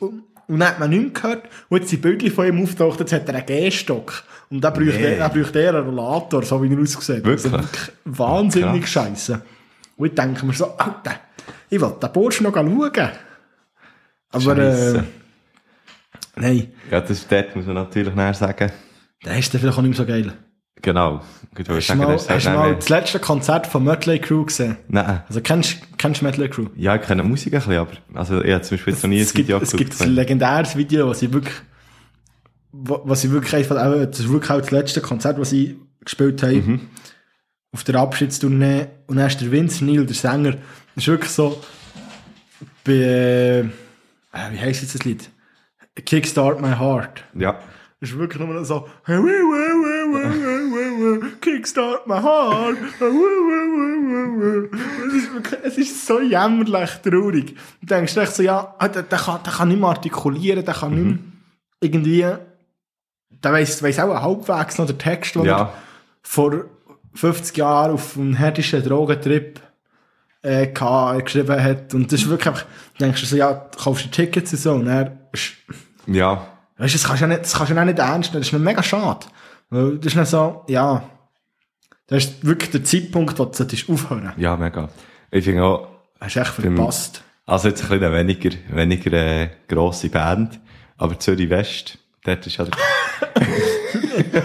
Speaker 2: Und, und dann hat man nichts gehört. Und jetzt sind Bildchen von ihm auftaucht, jetzt hat er einen Gehstock. Und dann bräuchte,
Speaker 1: Nee.
Speaker 2: er, dann bräuchte er einen Rollator, so wie er aussieht.
Speaker 1: Wirklich?
Speaker 2: Wirklich wahnsinnig scheiße. Und ich denke mir so, Alter, ich will den Burschen noch schauen. Aber, äh,
Speaker 1: Scheisse.
Speaker 2: Nein,
Speaker 1: Ja, das, dort muss man natürlich näher sagen.
Speaker 2: der ist dann vielleicht auch nicht mehr so geil.
Speaker 1: Genau. Würde
Speaker 2: Hast du mal,
Speaker 1: das
Speaker 2: hast
Speaker 1: ist
Speaker 2: mal das letzte Konzert von Mötley Crew gesehen?
Speaker 1: Nein.
Speaker 2: Also kennst du Mötley Crew?
Speaker 1: Ja, ich kenne Musik ein bisschen, aber, also, ich habe zum Beispiel noch nie ein
Speaker 2: es gibt,
Speaker 1: Video
Speaker 2: es gibt ein legendäres Video, was ich wirklich, was ich wirklich einfach, auch- das ist wirklich auch das letzte Konzert, was ich gespielt habe.
Speaker 1: Mhm.
Speaker 2: Auf der Abschiedstournee. Und dann ist der Vince Neil, der Sänger, ist wirklich so, bei, äh, wie heisst jetzt das Lied? Kickstart My Heart.
Speaker 1: Ja.
Speaker 2: Das ist wirklich nur so, Kickstart my heart. Es ist, wirklich, es ist so jämmerlich traurig. Du denkst echt so, ja, ah, der, der, kann, der kann nicht mehr artikulieren, der kann nicht mehr irgendwie, der weiss, weiss auch halbwegs noch den Text, den
Speaker 1: Ja.
Speaker 2: vor 50 Jahren auf einem härtischen Drogentrip äh, geschrieben hat. Und das ist wirklich einfach, du denkst so, ja, du kaufst die Tickets und so, und er ist,
Speaker 1: Ja.
Speaker 2: Weißt du, das kannst du ja nicht, das kannst du ja nicht ernst nehmen. Das ist mir mega schade. Weil das ist nicht so, ja, Das ist wirklich der Zeitpunkt, wo du solltest aufhören
Speaker 1: Ja, mega. Ich finde auch,
Speaker 2: Hast du echt verpasst.
Speaker 1: also jetzt ein bisschen eine weniger, weniger äh, grosse Band, aber Zürich West, dort ist ja der,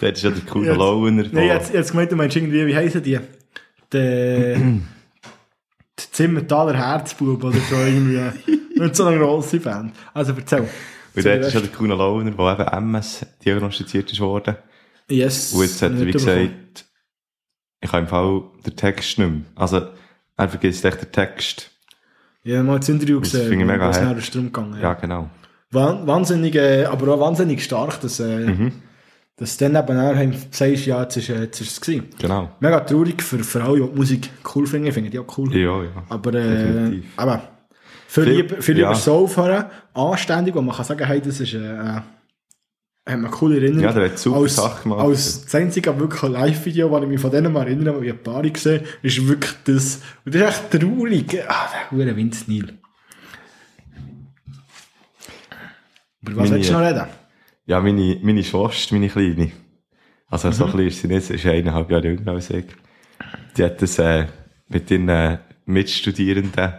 Speaker 1: dort ist ja der coole Loner.
Speaker 2: Nein, jetzt, jetzt gemeint, du meinst irgendwie, wie heissen die? Der, der Zimmertaler Herzbub oder so irgendwie. Nicht so eine grosse Band. Also erzähl.
Speaker 1: Und dort ist ja der coole Loner, der eben MS diagnostiziert ist worden.
Speaker 2: Yes.
Speaker 1: Und jetzt hat er, wie gesagt, ich habe im Fall den Text nicht mehr. Also, er vergisst echt den Text.
Speaker 2: Habe mal das Interview
Speaker 1: Das
Speaker 2: gesehen, wo es nachher ist drum gegangen.
Speaker 1: Ja, genau.
Speaker 2: Wahn- Wahnsinnig, äh, aber auch wahnsinnig stark, dass, äh,
Speaker 1: Mhm.
Speaker 2: dass dann eben nachher sagst, ja, jetzt ist, äh, jetzt ist es gewesen.
Speaker 1: Genau.
Speaker 2: Mega traurig für, für alle, die die Musik cool finden, finde ich auch cool.
Speaker 1: Ja, ja.
Speaker 2: Aber, äh,
Speaker 1: Definitiv.
Speaker 2: aber viel,
Speaker 1: Viel-
Speaker 2: lieber, viel
Speaker 1: ja.
Speaker 2: lieber so aufhören, anständig, wo man kann sagen, hey, das ist, äh, äh, hat man coole Erinnerung.
Speaker 1: Ja, der hat super
Speaker 2: als,
Speaker 1: Sachen gemacht.
Speaker 2: Als das einzige wirklich Live-Video, das ich mich von denen mal erinnere, wo ich ein paar gesehen ist wirklich das. Und das ist echt traurig. Ah, der hure Vince Neil. Über was
Speaker 1: Meine-
Speaker 2: willst du noch reden?
Speaker 1: Ja, meine, meine Schwester, meine Kleine. Also,
Speaker 2: Mhm.
Speaker 1: so klein ist sie nicht, sie ist eineinhalb Jahre jünger als ich. Die hat das, äh, mit ihren äh, Mitstudierenden,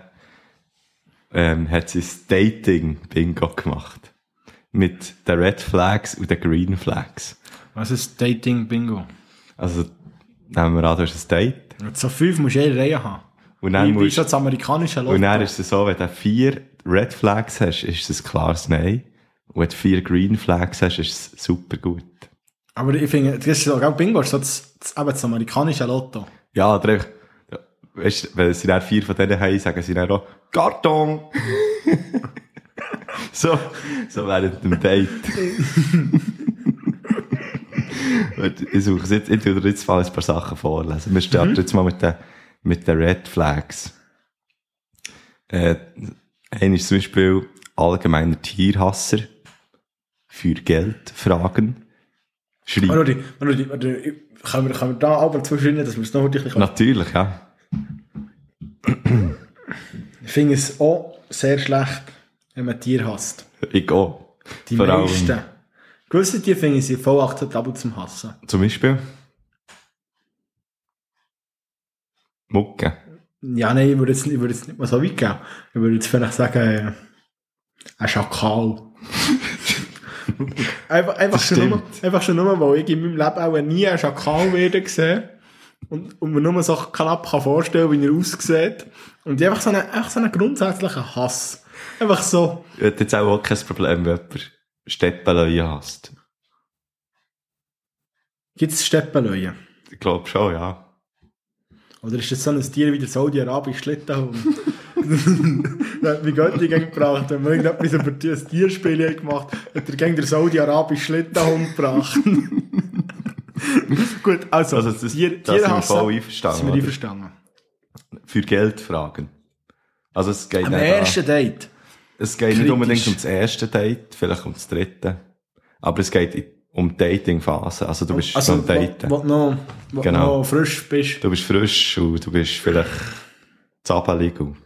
Speaker 1: ähm, hat sie das Dating-Bingo gemacht. Mit den Red Flags und den Green Flags.
Speaker 2: Was ist Dating-Bingo?
Speaker 1: Also, nehmen wir an, du hast ein Date.
Speaker 2: So fünf musst du jede Reihe haben.
Speaker 1: Und dann musst,
Speaker 2: das amerikanische Lotto.
Speaker 1: und dann ist es so, wenn du vier Red Flags hast, ist es ein klares Nein. Und wenn du vier Green Flags hast, ist es super gut.
Speaker 2: Aber ich finde, das ist so, Bingo ist so das, das, eben das amerikanische Lotto.
Speaker 1: Ja, oder weißt, wenn sie dann vier von denen haben, sagen sie dann auch, Karton! so, so während dem Date. Ich suche jetzt, ich dir jetzt mal ein paar Sachen vorlesen. Wir starten jetzt mal mit den, mit den Red Flags. Äh, einer ist zum Beispiel allgemeiner Tierhasser. Für Geld fragen. Schreiben.
Speaker 2: Warte, warte, warte, können wir, können wir da aber zwischen dass wir es noch wirklich
Speaker 1: Natürlich, ja.
Speaker 2: Ich finde es auch sehr schlecht, wenn man Tiere hasst.
Speaker 1: Ich auch.
Speaker 2: Die
Speaker 1: Vor allem-
Speaker 2: meisten. Gewisse Tiere finde ich sie voll akzeptabel zum Hassen.
Speaker 1: Zum Beispiel? Mucke.
Speaker 2: Ja, nein, ich würde jetzt, ich würde jetzt nicht mal so weit gehen. Ich würde jetzt vielleicht sagen, äh, ein Schakal. einfach, einfach, schon nur, einfach schon nur, weil ich in meinem Leben auch nie einen Schakal werde gesehen und, und mir nur so knapp kann vorstellen, wie er aussieht. Und ich einfach so einen, einfach so einen grundsätzlichen Hass. Einfach so.
Speaker 1: Ich hätte jetzt auch, auch kein Problem, wenn jemand Steppeleien hasst.
Speaker 2: Gibt es Steppenlöwen?
Speaker 1: Ich glaube schon, ja.
Speaker 2: Oder ist das so ein Tier wie der Saudi-Arabische Schlittenhund? Der hat mich Göttingen gebracht, wenn wir irgendetwas über das Tierspiel gemacht hat er gegen den Saudi-Arabischen Schlittenhund gebracht. Gut, also,
Speaker 1: Also, das,
Speaker 2: Tier,
Speaker 1: da sind wir
Speaker 2: Tierhassen,
Speaker 1: voll einverstanden.
Speaker 2: sind wir einverstanden.
Speaker 1: Für Geld fragen. Also, es geht
Speaker 2: Am
Speaker 1: nicht,
Speaker 2: ersten Date.
Speaker 1: es geht nicht
Speaker 2: kritisch.
Speaker 1: unbedingt um das erste Date, vielleicht um das dritte. Aber es geht um die Dating-Phase. Also, du bist
Speaker 2: Also,
Speaker 1: so am Daten.
Speaker 2: wo, wo, noch, wo
Speaker 1: Genau.
Speaker 2: noch frisch bist.
Speaker 1: Du bist frisch und du bist vielleicht zabelig. und-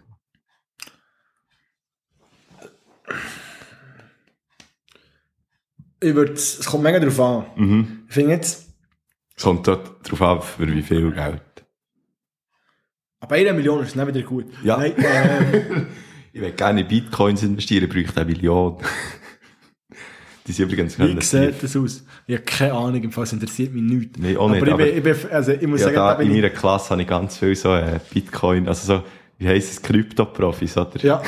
Speaker 2: Ich würd, es kommt mega drauf an.
Speaker 1: Mhm.
Speaker 2: Ich finde jetzt,
Speaker 1: Es kommt dort drauf an, für wie viel Geld.
Speaker 2: aber eine Million ist nicht wieder gut.
Speaker 1: Ja.
Speaker 2: Nein, ähm,
Speaker 1: Ich will gerne in Bitcoins investieren, bräuchte eine Million. Die sind übrigens
Speaker 2: Wie sieht das aus? Ich habe keine Ahnung, im Fall es interessiert mich nicht.
Speaker 1: Nee, auch nicht,
Speaker 2: aber,
Speaker 1: aber-
Speaker 2: ich, bin, ich, bin, also ich muss
Speaker 1: Ja,
Speaker 2: sagen,
Speaker 1: da
Speaker 2: da
Speaker 1: in meiner Klasse habe ich ganz viel so äh, Bitcoin, also so, wie heisst es, Krypto-Profis, oder?
Speaker 2: ja,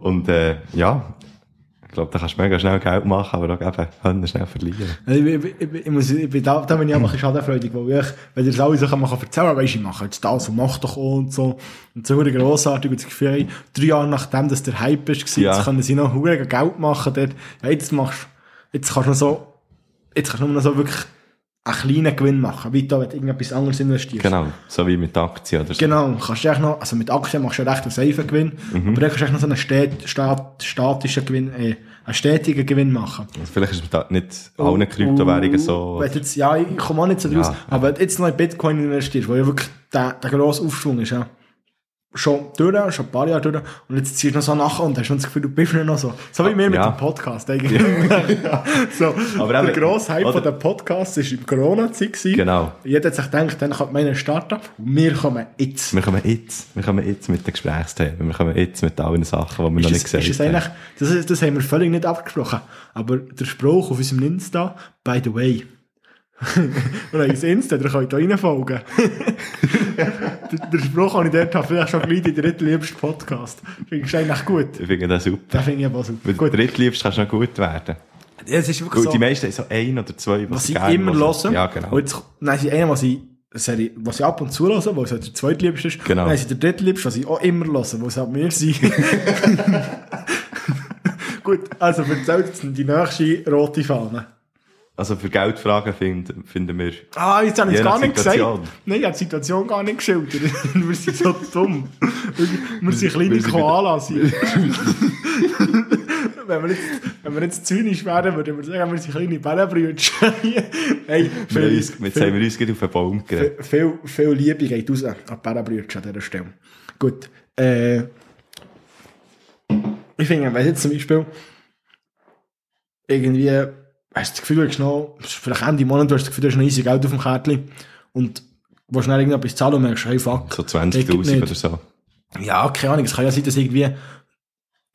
Speaker 1: Und äh, ja, glaube, da kannst du mega schnell Geld machen, aber auch eben Hände schnell verlieren.
Speaker 2: ich, ich, ich, ich, muss, ich bin da, da bin ich auch ein bisschen schadenfreudig, weil ich, wenn ihr das alle so machen erzählen, weisst ich mache jetzt das und mach doch und so. Und so verdammt grossartig, und das Gefühl, hey, drei Jahre nachdem, dass der Hype ist,
Speaker 1: Ja.
Speaker 2: jetzt können sie noch verdammt Geld machen dort. Ja, jetzt machst jetzt kannst du noch so, jetzt kannst du noch so wirklich einen kleinen Gewinn machen, wie da, wenn du irgendetwas anderes investierst.
Speaker 1: Genau, so wie mit Aktien oder so.
Speaker 2: Genau, kannst du noch, also mit Aktien machst du ja recht einen safe Gewinn,
Speaker 1: Mhm.
Speaker 2: aber dann kannst du noch so einen stat, stat, statischen Gewinn, äh, einen stetigen Gewinn machen.
Speaker 1: Also vielleicht ist da nicht allen Kryptowährungen so.
Speaker 2: Du jetzt, ja, ich komme auch nicht so draus,
Speaker 1: Ja.
Speaker 2: aber wenn du jetzt noch in Bitcoin investierst, wo ja wirklich der, der grosse Aufschwung ist, ja. Schon durch, schon ein paar Jahre durch, und jetzt ziehst du noch so nachher und hast schon das Gefühl, du bist nicht noch so. So wie wir mit
Speaker 1: Ja.
Speaker 2: dem Podcast eigentlich. so,
Speaker 1: Aber
Speaker 2: der grosse Hype von dem Podcast war im Corona-Zeit.
Speaker 1: Genau.
Speaker 2: Jeder hat sich gedacht, dann kommt mein Start-up und wir kommen jetzt.
Speaker 1: Wir kommen jetzt, wir kommen jetzt mit den Gesprächsthemen. Wir kommen jetzt mit allen Sachen, die wir noch
Speaker 2: Ist
Speaker 1: nicht
Speaker 2: es,
Speaker 1: gesagt
Speaker 2: ist
Speaker 1: haben.
Speaker 2: das, ist, das haben wir völlig nicht abgesprochen. Aber der Spruch auf unserem Insta, by the way. Dann ins Insta, da könnt ihr reinfolgen. der, der Spruch, den ich dort habe, vielleicht schon gleich der drittliebste Podcast. Findest du eigentlich gut?
Speaker 1: Ich finde das super.
Speaker 2: Den finde ich aber super.
Speaker 1: Weil
Speaker 2: Gut.
Speaker 1: drittliebst kannst du noch gut werden.
Speaker 2: Ja, es ist wirklich
Speaker 1: Gut,
Speaker 2: so,
Speaker 1: die meisten haben so ein oder zwei,
Speaker 2: was
Speaker 1: sie
Speaker 2: ich
Speaker 1: gerne
Speaker 2: immer höre.
Speaker 1: Ja, genau.
Speaker 2: Und jetzt, nein, sie einer, was ich, Serie, was ich ab und zu höre, weil es halt der zweitliebste ist.
Speaker 1: Genau.
Speaker 2: Und dann ist der drittliebste, was ich auch immer höre, weil es halt mir sind. Gut, also erzählt jetzt die nächste rote Fahne.
Speaker 1: Also für Geldfragen finden, finden wir...
Speaker 2: Ah, jetzt habe ich es gar nicht
Speaker 1: Situation.
Speaker 2: gesagt. Nein, ich habe die Situation gar nicht geschildert. wir sind so dumm. Wir- Wir sind kleine Koalas wenn, wir jetzt, wenn wir jetzt zynisch wären, würden wir sagen, wir sind kleine Bärenbrüder. hey,
Speaker 1: Wir uns, jetzt haben wir uns auf den Baum geredet.
Speaker 2: viel, viel Liebe geht raus an die Bärenbrüder an dieser Stelle. Gut. Äh, ich finde, wenn jetzt zum Beispiel irgendwie, hast du das Gefühl, du hast noch, vielleicht Ende Monat, du hast das Gefühl, du hast noch easy Geld auf dem Kärtchen und willst schnell irgendetwas zahlen und merkst, hey, fuck.
Speaker 1: So
Speaker 2: geht
Speaker 1: 20'000
Speaker 2: nicht.
Speaker 1: oder so.
Speaker 2: Ja, keine Ahnung, es kann ja sein, dass irgendwie,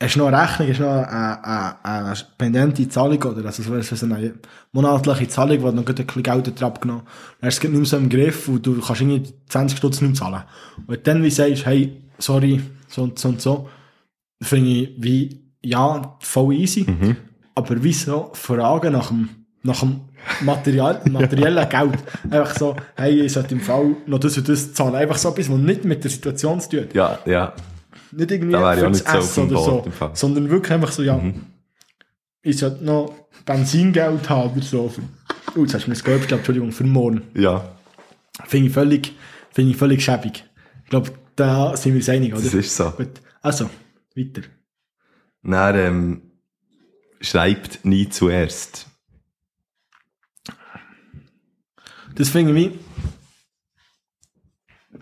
Speaker 2: hast noch eine Rechnung, hast noch eine, eine, eine pendente Zahlung, oder, also so eine monatliche Zahlung, wo du noch ein bisschen Geld dran abgenommen dann hast du es nicht mehr so im Griff und du kannst irgendwie 20 Stutz nicht mehr zahlen. Und dann wie sagst, hey, sorry, so und so und so, finde ich wie, ja, voll easy, aber wieso Fragen nach dem, nach dem Material, materiellen Geld? Einfach so, hey, ich sollte im Fall noch das und das zahlen. Einfach so etwas, was nicht mit der Situation zu tun hat.
Speaker 1: Ja, ja.
Speaker 2: Nicht irgendwie für das
Speaker 1: so
Speaker 2: Essen
Speaker 1: dem
Speaker 2: oder
Speaker 1: Boot
Speaker 2: so.
Speaker 1: Mhm.
Speaker 2: sondern wirklich einfach so, ja, ich sollte noch Benzingeld haben oder so. Für, oh, jetzt hast du mir das Geld geglaubt, Entschuldigung, für morgen.
Speaker 1: Ja,
Speaker 2: Finde ich völlig, finde ich völlig schäbig. Ich glaube, da sind wir uns einig, oder?
Speaker 1: das ist so.
Speaker 2: Gut, also, weiter.
Speaker 1: Dann, ähm, schreibt nie zuerst.
Speaker 2: Das finde ich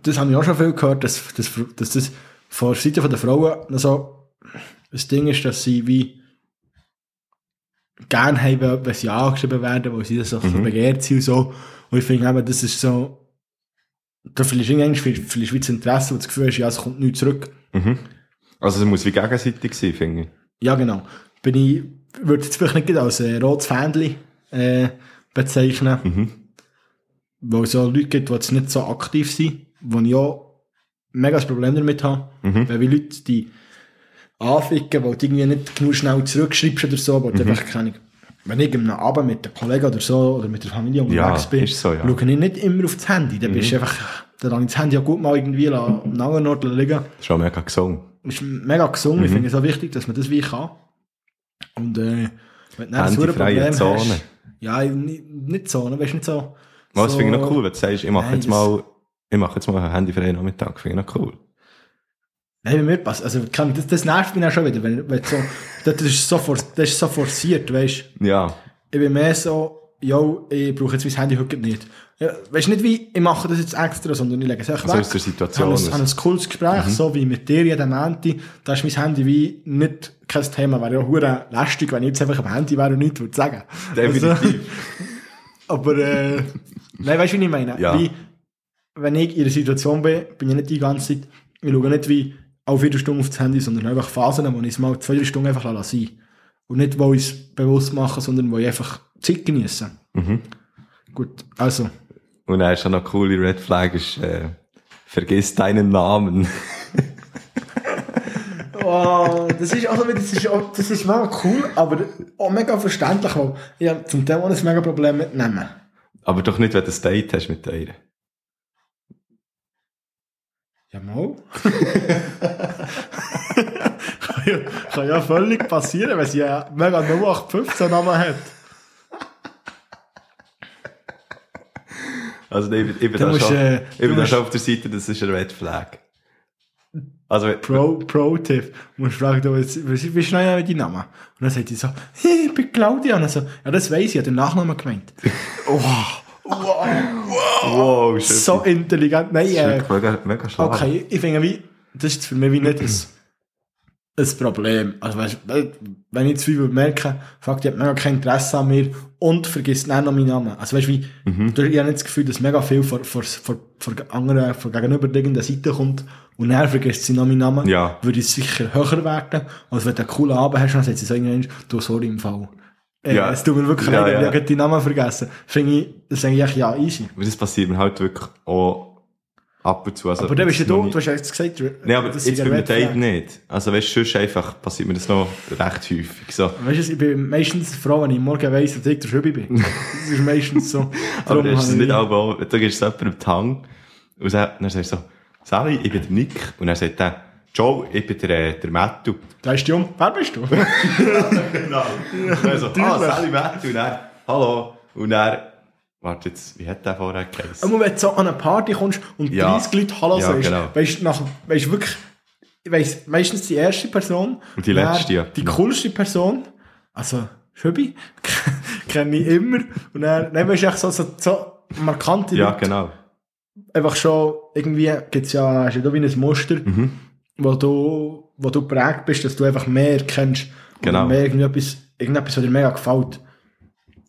Speaker 2: das habe ich auch schon viel gehört, dass, dass, dass das von der Seite der Frauen so das Ding ist, dass sie wie gerne haben, wenn sie angeschrieben werden, weil sie das so begehrt sind und so. Und ich finde eben, das ist so, da vielleicht eigentlich für, für das Interesse, wo das Gefühl hast, ja, es kommt nichts zurück.
Speaker 1: Also es muss wie gegenseitig sein, finde ich.
Speaker 2: Ja, genau. Bin ich, würde jetzt vielleicht nicht als äh, rotes Fähnchen äh, bezeichnen.
Speaker 1: Mhm.
Speaker 2: Weil es ja Leute gibt, die jetzt nicht so aktiv sind, wo ich auch mega das Problem damit habe.
Speaker 1: Mhm.
Speaker 2: Weil wie Leute, die anficken, weil du irgendwie nicht genug schnell zurückschreibst oder so,
Speaker 1: Mhm.
Speaker 2: weil du einfach keine wenn ich am Abend mit den Kollegen oder so oder mit der Familie unterwegs
Speaker 1: Ja,
Speaker 2: bin,
Speaker 1: ist so, ja.
Speaker 2: schaue ich nicht immer auf das Handy. Dann bist du einfach, dann habe ich das Handy ja gut mal irgendwie la- am anderen Ort liegen.
Speaker 1: Schon mega gesungen.
Speaker 2: ist mega gesungen.
Speaker 1: Mhm.
Speaker 2: Ich finde es auch wichtig, dass man das wie kann. Und äh, wenn du dann ein Problem
Speaker 1: Zone.
Speaker 2: hast- Ja, nicht, Zone, weißt du, nicht so.
Speaker 1: Was
Speaker 2: so,
Speaker 1: finde ich noch cool, wenn du sagst, ich mache
Speaker 2: Nein,
Speaker 1: jetzt mal, ich mache jetzt mal einen Handyfreien Nachmittag, finde ich noch cool.
Speaker 2: Nein, bei mir passt. Also, kann, das, das nervt mich auch schon wieder, wenn, wenn so, das ist so, for, das ist so forciert, weißt du.
Speaker 1: Ja,
Speaker 2: Ich bin mehr so, yo, ich brauche jetzt mein Handy heute nicht. Ja, weißt du nicht wie, ich mache das jetzt extra, sondern ich lege es einfach
Speaker 1: Also
Speaker 2: weg.
Speaker 1: aus der Situation
Speaker 2: Ich habe ein, ein cooles Gespräch, so wie mit dir jeden Montag. Da ist mein Handy wie nicht kein Thema. Wäre ja hure lästig, wenn ich jetzt einfach am Handy wäre und nichts würde sagen.
Speaker 1: Definitiv.
Speaker 2: Also, aber, äh, nein, weißt du, wie ich meine?
Speaker 1: Ja.
Speaker 2: Wie, wenn ich in einer Situation bin, bin ich nicht die ganze Zeit, ich schaue nicht wie auf jede Stunde auf das Handy, sondern einfach Phasen, wo ich es mal zwei, drei Stunden einfach lasse sein. Und nicht, wo ich es bewusst mache, sondern wo ich einfach Zeit genieße.
Speaker 1: Mhm.
Speaker 2: Gut, also,
Speaker 1: Und dann ist schon noch eine coole Red Flag, ist, äh, vergiss deinen Namen.
Speaker 2: Oh, das ist also, das ist, auch, das ist mega cool, aber auch mega verständlich, weil ich habe zum Teil auch ein mega Problem mit Namen.
Speaker 1: Aber doch nicht, wenn du ein Date hast mit ihr.
Speaker 2: Ja, mal. kann, ja, kann ja völlig passieren, wenn sie ja mega 0815 Namen hat.
Speaker 1: Also ich, bin- ich bin da
Speaker 2: musst,
Speaker 1: schon,
Speaker 2: äh,
Speaker 1: ich bin da schon auf der Seite, das ist eine Red Flag. Also,
Speaker 2: Pro, Pro-Tipp. Du musst fragen, du, wie noch mit deinem Namen? Und dann sagt sie so, hey, ich bin Claudia. Und dann so, ja, das weiss ich, ich habe den Nachnamen gemeint. Oh,
Speaker 1: wow, shit.
Speaker 2: so intelligent. Nein,
Speaker 1: Das
Speaker 2: äh,
Speaker 1: mega, mega schlau.
Speaker 2: okay, ich finde wie, das ist für mich wie nicht ein, ein Problem. Also weißt, weil- wenn ich viel merke, fuck, die hat mega kein Interesse an mir und vergisst dann noch meinen Namen. Also weißt du, wie,
Speaker 1: Mhm.
Speaker 2: ich habe nicht das Gefühl, dass mega viel von, von, von, von anderen, von gegenüberliegenden Seite kommt und dann vergisst sie noch meinen Namen,
Speaker 1: Ja.
Speaker 2: würde es sicher höher werden, als wenn du einen coolen Abend hast, dann sagt sie so irgendwann, du, sorry im Fall. Äh,
Speaker 1: Ja.
Speaker 2: Es tut mir wirklich
Speaker 1: Ja,
Speaker 2: leid,
Speaker 1: ja.
Speaker 2: ich habe die Namen vergessen. Finde ich, das ist eigentlich ja easy.
Speaker 1: Aber das passiert mir halt wirklich auch ab und zu. Also,
Speaker 2: Aber dann bist ja du,
Speaker 1: nie-
Speaker 2: du hast ja jetzt gesagt,
Speaker 1: Nein, aber
Speaker 2: das
Speaker 1: jetzt bei
Speaker 2: ein
Speaker 1: mir
Speaker 2: Red Flag.
Speaker 1: Date nicht. Also weißt du, sonst einfach passiert mir das noch recht häufig. So.
Speaker 2: Weißt du, ich bin meistens froh, wenn ich morgen weiss, dass ich der Schübi bin. Das ist meistens so.
Speaker 1: Aber das ist nicht
Speaker 2: ich-
Speaker 1: auch, da gehst du jemandem die Hand und dann sagst du so, Sally, ich bin der Nick. Und dann sagt er, Joe, ich bin der, äh, der Mattu.
Speaker 2: Da ist um. Wer bist du?
Speaker 1: Genau. Und dann so, ah. Sally Mattu. Und dann, hallo. Und dann, warte jetzt, wie hat der vorher geheißen?
Speaker 2: Aber wenn du so an eine Party kommst und
Speaker 1: Ja.
Speaker 2: 30 Leute Hallo
Speaker 1: Ja,
Speaker 2: sagst,
Speaker 1: genau.
Speaker 2: weißt du, wirklich, ich weiss, meistens die erste Person.
Speaker 1: Und die letzte, ja.
Speaker 2: Die coolste Person. Also, Schübi. kenne ich immer. Und dann, dann weißt du echt so, so, so markante
Speaker 1: Ja,
Speaker 2: Leute.
Speaker 1: genau.
Speaker 2: Einfach schon, irgendwie gibt's ja, hast du da wie ein Muster,
Speaker 1: Mhm.
Speaker 2: wo du, wo du prägt bist, dass du einfach mehr kennst.
Speaker 1: Genau.
Speaker 2: Oder mehr irgendetwas, irgendetwas, was dir mega gefällt.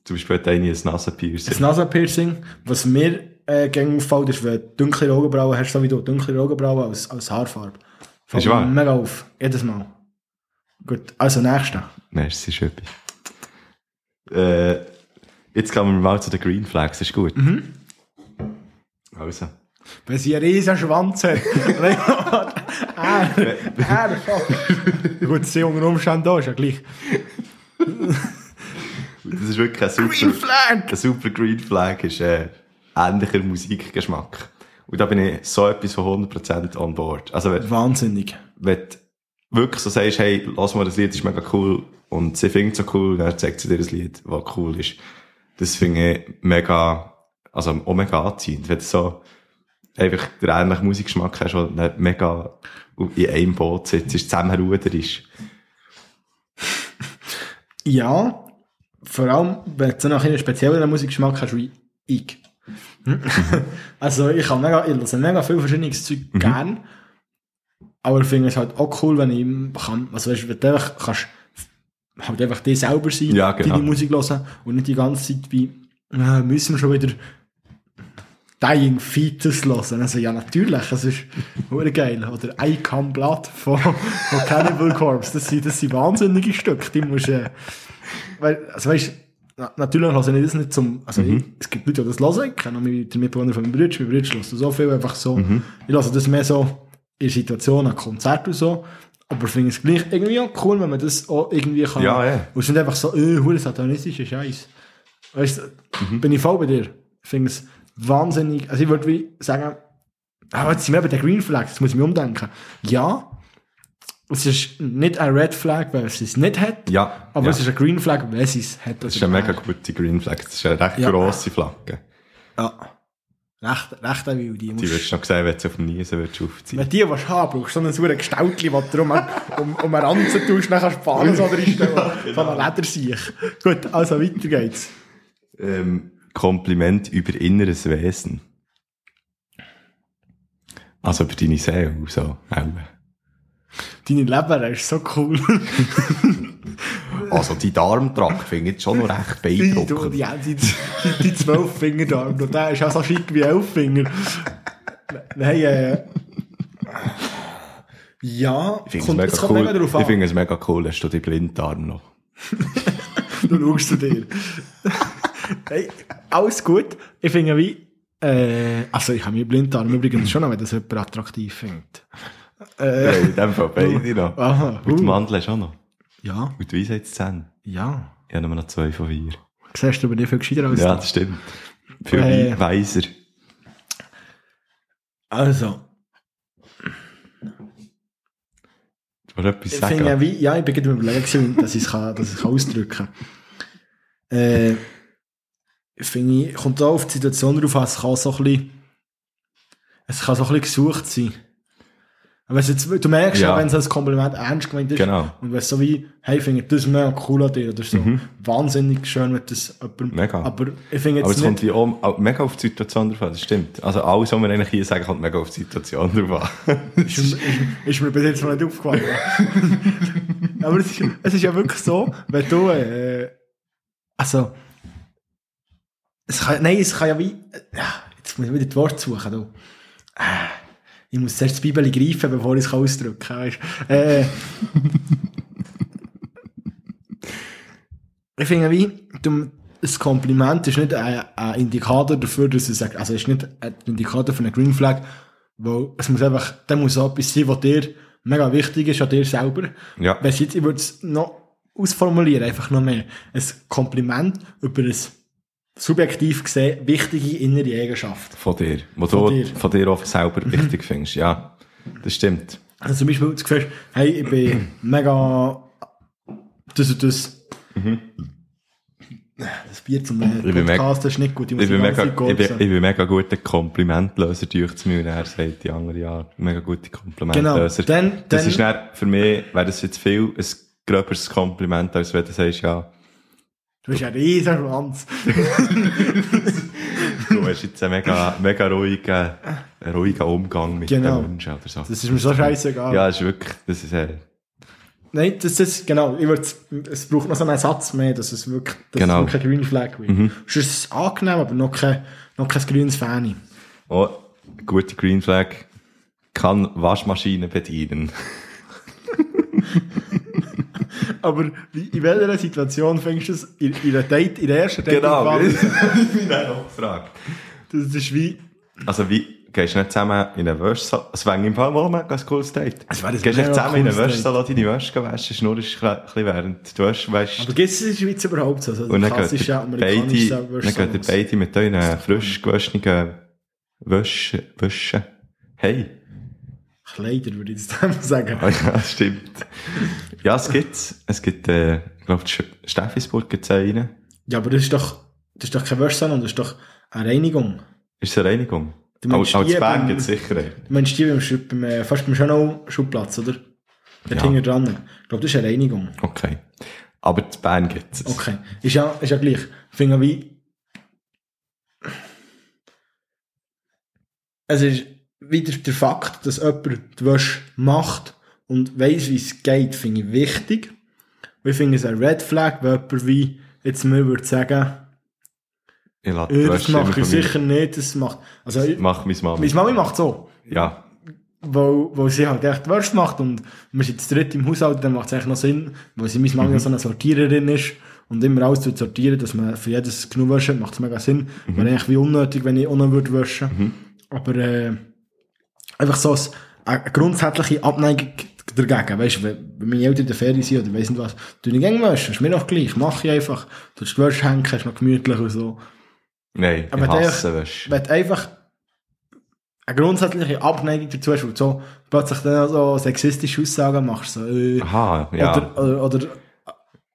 Speaker 1: Zum Beispiel hat eine ein
Speaker 2: Das
Speaker 1: Nasenpiercing.
Speaker 2: Nasenpiercing, was mir äh, gängig auffällt, ist, wenn du dunkle Augenbrauen hast, so wie du, dunkle Augenbrauen als, als Haarfarbe. Fällt
Speaker 1: Ist wahr?
Speaker 2: mir mega auf. Jedes Mal. Gut, also nächster.
Speaker 1: Merci, Schöppi. Äh, jetzt kommen wir mal zu den Green Flags, ist gut.
Speaker 2: Mhm.
Speaker 1: Also.
Speaker 2: Wenn sie einen riesen Schwanz hat. Er, er, fuck. Gut, sie unter Umständen da, ist ja gleich.
Speaker 1: Das ist wirklich ein super,
Speaker 2: Green Flag!
Speaker 1: ein super Green Flag, ist äh, ähnlicher Musikgeschmack. Und da bin ich so etwas von 100% on board. Also wenn,
Speaker 2: Wahnsinnig.
Speaker 1: wenn du wirklich so sagst, hey, lass mal das Lied, das ist mega cool, und sie findet so cool, dann zeigt sie dir das Lied, was cool ist. Das finde ich mega, also auch mega anziehend. Wenn du so einfach den ähnlichen Musikgeschmack hast, dann mega in einem Boot sitzt, zusammen Ruder ist.
Speaker 2: Ja, vor allem, wenn du so nach einem speziellen Musikgeschmack hast wie ich. also ich habe mega, ich mega viel verschiedenes Zeug gern. Aber ich finde es halt auch cool, wenn ich kann, also weißt, wenn du einfach kannst, halt einfach die selber sein,
Speaker 1: Ja, genau.
Speaker 2: deine Musik hören und nicht die ganze Zeit wie, äh, müssen wir schon wieder Dying Fetus hören. Also ja, natürlich, das ist hure geil. Oder I Come Blood von, von Cannibal Corpse. Das sind, das sind wahnsinnige Stücke. Die musst, äh, weil, also weißt, na, natürlich höre ich das nicht zum, also ich, es gibt Leute, die das hören. Ich kenne meine- den Mitbewohner von meinem Bruder. Mein Bruder hört so viel einfach so. Ich höre das mehr so in Situationen, an Konzerten und so. Aber ich finde es gleich irgendwie auch cool, wenn man das auch irgendwie kann.
Speaker 1: Ja, ja.
Speaker 2: Und es sind einfach so, äh, hure satanistische Scheiß. Weißt du, bin ich voll bei dir. Ich finde es wahnsinnig, also ich würde wie sagen, ah, jetzt sind wir bei der Green Flag, das muss ich mir umdenken. Ja, es ist nicht ein Red Flag, weil es es nicht hat,
Speaker 1: Ja.
Speaker 2: aber
Speaker 1: ja.
Speaker 2: es ist ein Green Flag, weil es es hat.
Speaker 1: Das ist eine mega gute Green Flag. Das ist eine recht
Speaker 2: Ja.
Speaker 1: grosse Flagge.
Speaker 2: Ja. Recht, recht eine wilde.
Speaker 1: Die würdest du noch sehen, wenn du auf dem Niesen würdest aufziehen
Speaker 2: Wenn die was haben, brauchst du so ein sauren Gestaltli, das du um, um, um einen Ranzen tust, dann kannst du Fahnen so reinstellen. So eine Ledersiech. Gut, also weiter geht's.
Speaker 1: ähm, Kompliment über inneres Wesen. Also über deine Seele, so.
Speaker 2: Deine Leber ist so cool.
Speaker 1: Also die Darmtrakt finde ich jetzt schon noch recht beeindruckend.
Speaker 2: die, die, die, die zwölf Finger da. Und der ist auch so schick wie elf Finger. Nein, äh, ja,
Speaker 1: Ich finde es mega cool. Ich finde es mega cool, hast du die Blinddarm noch.
Speaker 2: Du schaust zu dir. Hey, alles gut. Ich finde wie, äh, also ich habe mir Blinddarm übrigens schon noch, wenn das jemand attraktiv findet. Äh,
Speaker 1: Ja, in dem Fall beide noch.
Speaker 2: aha,
Speaker 1: Und die
Speaker 2: uh,
Speaker 1: Mandel hast du auch noch.
Speaker 2: ja,
Speaker 1: Und die Weisheitszähne.
Speaker 2: ja.
Speaker 1: Ich habe nur noch zwei von vier.
Speaker 2: Siehst du aber nicht viel gescheiter als
Speaker 1: Ja, das stimmt. Viel
Speaker 2: Äh.
Speaker 1: weiser.
Speaker 2: Also,
Speaker 1: Du etwas
Speaker 2: Ich
Speaker 1: sagen?
Speaker 2: finde ja, wie, ja, ich bin gerade überlegen, dass ich es ich ausdrücken kann. Äh, ich finde, ich- kommt auch auf die Situation drauf an, es kann so ein bisschen, es kann so ein bisschen gesucht sein. Aber jetzt, du merkst
Speaker 1: Ja.
Speaker 2: wenn es als Kompliment ernst gemeint ist.
Speaker 1: Genau.
Speaker 2: Und wenn es so wie, hey, ich finde das mega cool an dir, oder so. Wahnsinnig schön, wenn das jemand,
Speaker 1: Mega.
Speaker 2: Aber ich finde
Speaker 1: Aber
Speaker 2: jetzt
Speaker 1: es kommt wie auch mega auf die Situation drauf an, das stimmt. Also alles, was wir eigentlich hier sagen, kommt mega auf die Situation drauf an.
Speaker 2: ist, ist, ist mir bis jetzt noch nicht aufgefallen. aber es ist, es ist ja wirklich so, wenn du, äh, also, es kann, nein, es kann ja wie, äh, ja, jetzt muss ich wieder die Worte suchen, du. Äh, ich muss zuerst das Bibel greifen, bevor ich es ausdrücken kann, weißt du. Äh, ich finde wie, du, ein Kompliment ist nicht ein, ein Indikator dafür, dass ich sage, also es ist nicht ein Indikator für eine Green Flag, weil es muss einfach, da muss auch etwas sein, was dir mega wichtig ist an dir selber.
Speaker 1: Ja.
Speaker 2: Wenn jetzt, ich würde es noch ausformulieren, einfach noch mehr. Ein Kompliment über ein subjektiv gesehen wichtige innere Eigenschaft.
Speaker 1: Von dir. Wo
Speaker 2: Von
Speaker 1: du
Speaker 2: dir.
Speaker 1: von dir auch selber wichtig findest. Ja, das stimmt.
Speaker 2: Also zum Beispiel das Gefühl, hey, ich bin mega das und das. Das Bier zum
Speaker 1: mega-
Speaker 2: Podcast ist nicht gut. Ich muss
Speaker 1: Ich bin, mega, ich, bin, ich bin mega guter Komplimentlöser durch zu mir er sagt die andere ja, mega gute Komplimentlöser.
Speaker 2: Genau. Dann-
Speaker 1: das
Speaker 2: dann-
Speaker 1: ist dann, für mich, wäre das jetzt viel ein gröberes Kompliment, als wenn du sagst, ja,
Speaker 2: Du bist ein riesen Schwanz.
Speaker 1: du hast jetzt einen mega, mega ruhigen, ruhigen Umgang mit
Speaker 2: Genau.
Speaker 1: den Menschen oder so.
Speaker 2: Das ist mir so scheißegal.
Speaker 1: ja, das ist wirklich, das ist, äh,
Speaker 2: Nein, das ist, genau, ich würd, es braucht noch so einen Satz mehr, dass es wirklich, dass
Speaker 1: Genau.
Speaker 2: es wirklich ein Green Flag wird. Mhm. Es ist angenehm, aber noch kein, noch kein grünes Fan.
Speaker 1: oh, gute Green Flag kann Waschmaschine bedienen.
Speaker 2: Aber wie, in welcher Situation fängst du es in, in einer Date, in der ersten Date
Speaker 1: Genau, bin dann auch gefragt.
Speaker 2: Das ist wie,
Speaker 1: Also wie, gehst du nicht zusammen in einen Wäschsalon? Es wäre im Fall mal ein cooles Date.
Speaker 2: Es wäre
Speaker 1: Gehst du nicht
Speaker 2: mega
Speaker 1: zusammen in einen Wäschsalon deine Wäsche waschen, schnurrst ein bisschen während du Wäsche wäschst.
Speaker 2: aber gibt es in der Schweiz überhaupt so? Also
Speaker 1: Und dann geht
Speaker 2: amerikanische
Speaker 1: beide, beide mit euren frisch gewaschenen Wäsche, Wäsche. Hey.
Speaker 2: Kleider, würde ich jetzt einmal sagen.
Speaker 1: Ah ja, das stimmt. Ja, es gibt, es gibt, äh, ich glaube, Steffisburg gibt es einen.
Speaker 2: Ja, aber das ist doch, das ist doch kein Wäschsalon, das ist doch eine Reinigung.
Speaker 1: Ist es eine Reinigung?
Speaker 2: Du
Speaker 1: Auch,
Speaker 2: meinst
Speaker 1: auch
Speaker 2: die
Speaker 1: in Bern gibt es sicher einen.
Speaker 2: Du meinst die beim, beim, äh, fast beim Schönau-Schulplatz, oder? Dort
Speaker 1: Ja.
Speaker 2: hinten dran. Ich glaube, das ist eine Reinigung.
Speaker 1: Okay. Aber in Bern gibt es.
Speaker 2: Okay. Ist ja, ist ja gleich. Ich finde wie, es ist wieder der Fakt, dass jemand die Wäsche macht und weiss, wie es geht, finde ich wichtig. Und ich finde es ein Red Flag, wenn jemand wie jetzt mir würde sagen,
Speaker 1: Ich lasse
Speaker 2: äh,
Speaker 1: die
Speaker 2: das mache ich sicher nicht, das macht, also, ich-
Speaker 1: Mach meine Mama.
Speaker 2: meine Mami macht so.
Speaker 1: Ja.
Speaker 2: wo, wo sie halt echt Wäsche macht und wir sind zu dritt im Haushalt, dann macht es eigentlich noch Sinn, weil sie meine Mama so eine Sortiererin ist und immer alles zu sortieren, dass man für jedes genug Wäsche hat, macht es mega Sinn. Wäre eigentlich wie unnötig, wenn ich noch würde waschen. Aber äh, einfach so als, eine grundsätzliche Abneigung dagegen, weißt du, wenn, meine Eltern in der Ferien sind oder weiss nicht was, tu ich gerne waschen, ist mir doch gleich, mach ich einfach, du die Wäsche hängen, ist noch gemütlich und so.
Speaker 1: Nein,
Speaker 2: Aber
Speaker 1: ich hasse Wäsche.
Speaker 2: wenn du einfach eine grundsätzliche Abneigung dazu hast, wo du so plötzlich dann so sexistische Aussagen machst, so, äh,
Speaker 1: Aha, ja.
Speaker 2: oder, oder, oder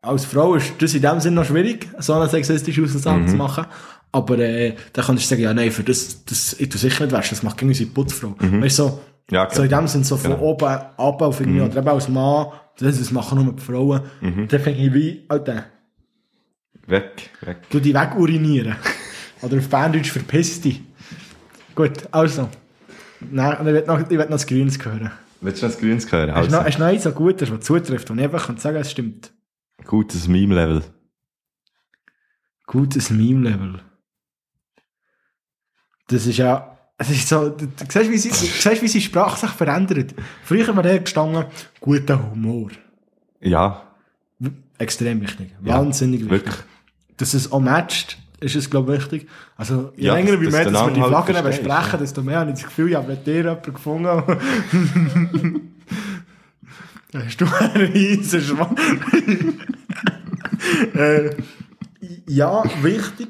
Speaker 2: als Frau ist das in dem Sinne noch schwierig, so eine sexistische Aussage
Speaker 1: Mhm.
Speaker 2: zu machen. Aber äh, dann kannst du sagen, ja, nein, für das, das ich tu sicher nicht waschen, das macht gegen unsere Putzfrau. Weißt du, so,
Speaker 1: Mhm. ja,
Speaker 2: so in dem Sinne, so von
Speaker 1: Genau.
Speaker 2: oben ab auf irgendwie, oder eben als Mann, das, das machen nur die Frauen.
Speaker 1: Mhm.
Speaker 2: Dann finde ich wie, Alter,
Speaker 1: weg, weg.
Speaker 2: du die weg urinieren. oder auf Berndeutsch verpiss dich. Gut, also. Nein, ich will noch, ich will noch das Grünes hören.
Speaker 1: Willst du noch das Grünes hören? Also,
Speaker 2: hast du noch eins so Gutes, was zutrifft, und ich einfach kann sagen, es stimmt.
Speaker 1: gutes Meme-Level.
Speaker 2: Gutes Meme-Level. Das ist ja, es ist so, du, siehst, wie sie, du siehst, wie sie Sprache sich verändert. Früher war er gestanden, guter Humor.
Speaker 1: Ja,
Speaker 2: Extrem wichtig.
Speaker 1: Ja,
Speaker 2: Wahnsinnig wichtig.
Speaker 1: wirklich.
Speaker 2: Dass es auch matcht, ist es, glaube ich, wichtig. Also, je
Speaker 1: Ja,
Speaker 2: länger
Speaker 1: dass-
Speaker 2: wie mehr, dass wir die
Speaker 1: Anhalt
Speaker 2: Flaggen
Speaker 1: verstehst,
Speaker 2: besprechen,
Speaker 1: ja.
Speaker 2: desto mehr habe ich das Gefühl, ich habe mit dir jemanden gefunden. Hast du einen riesen Schwanz? äh, ja, wichtig.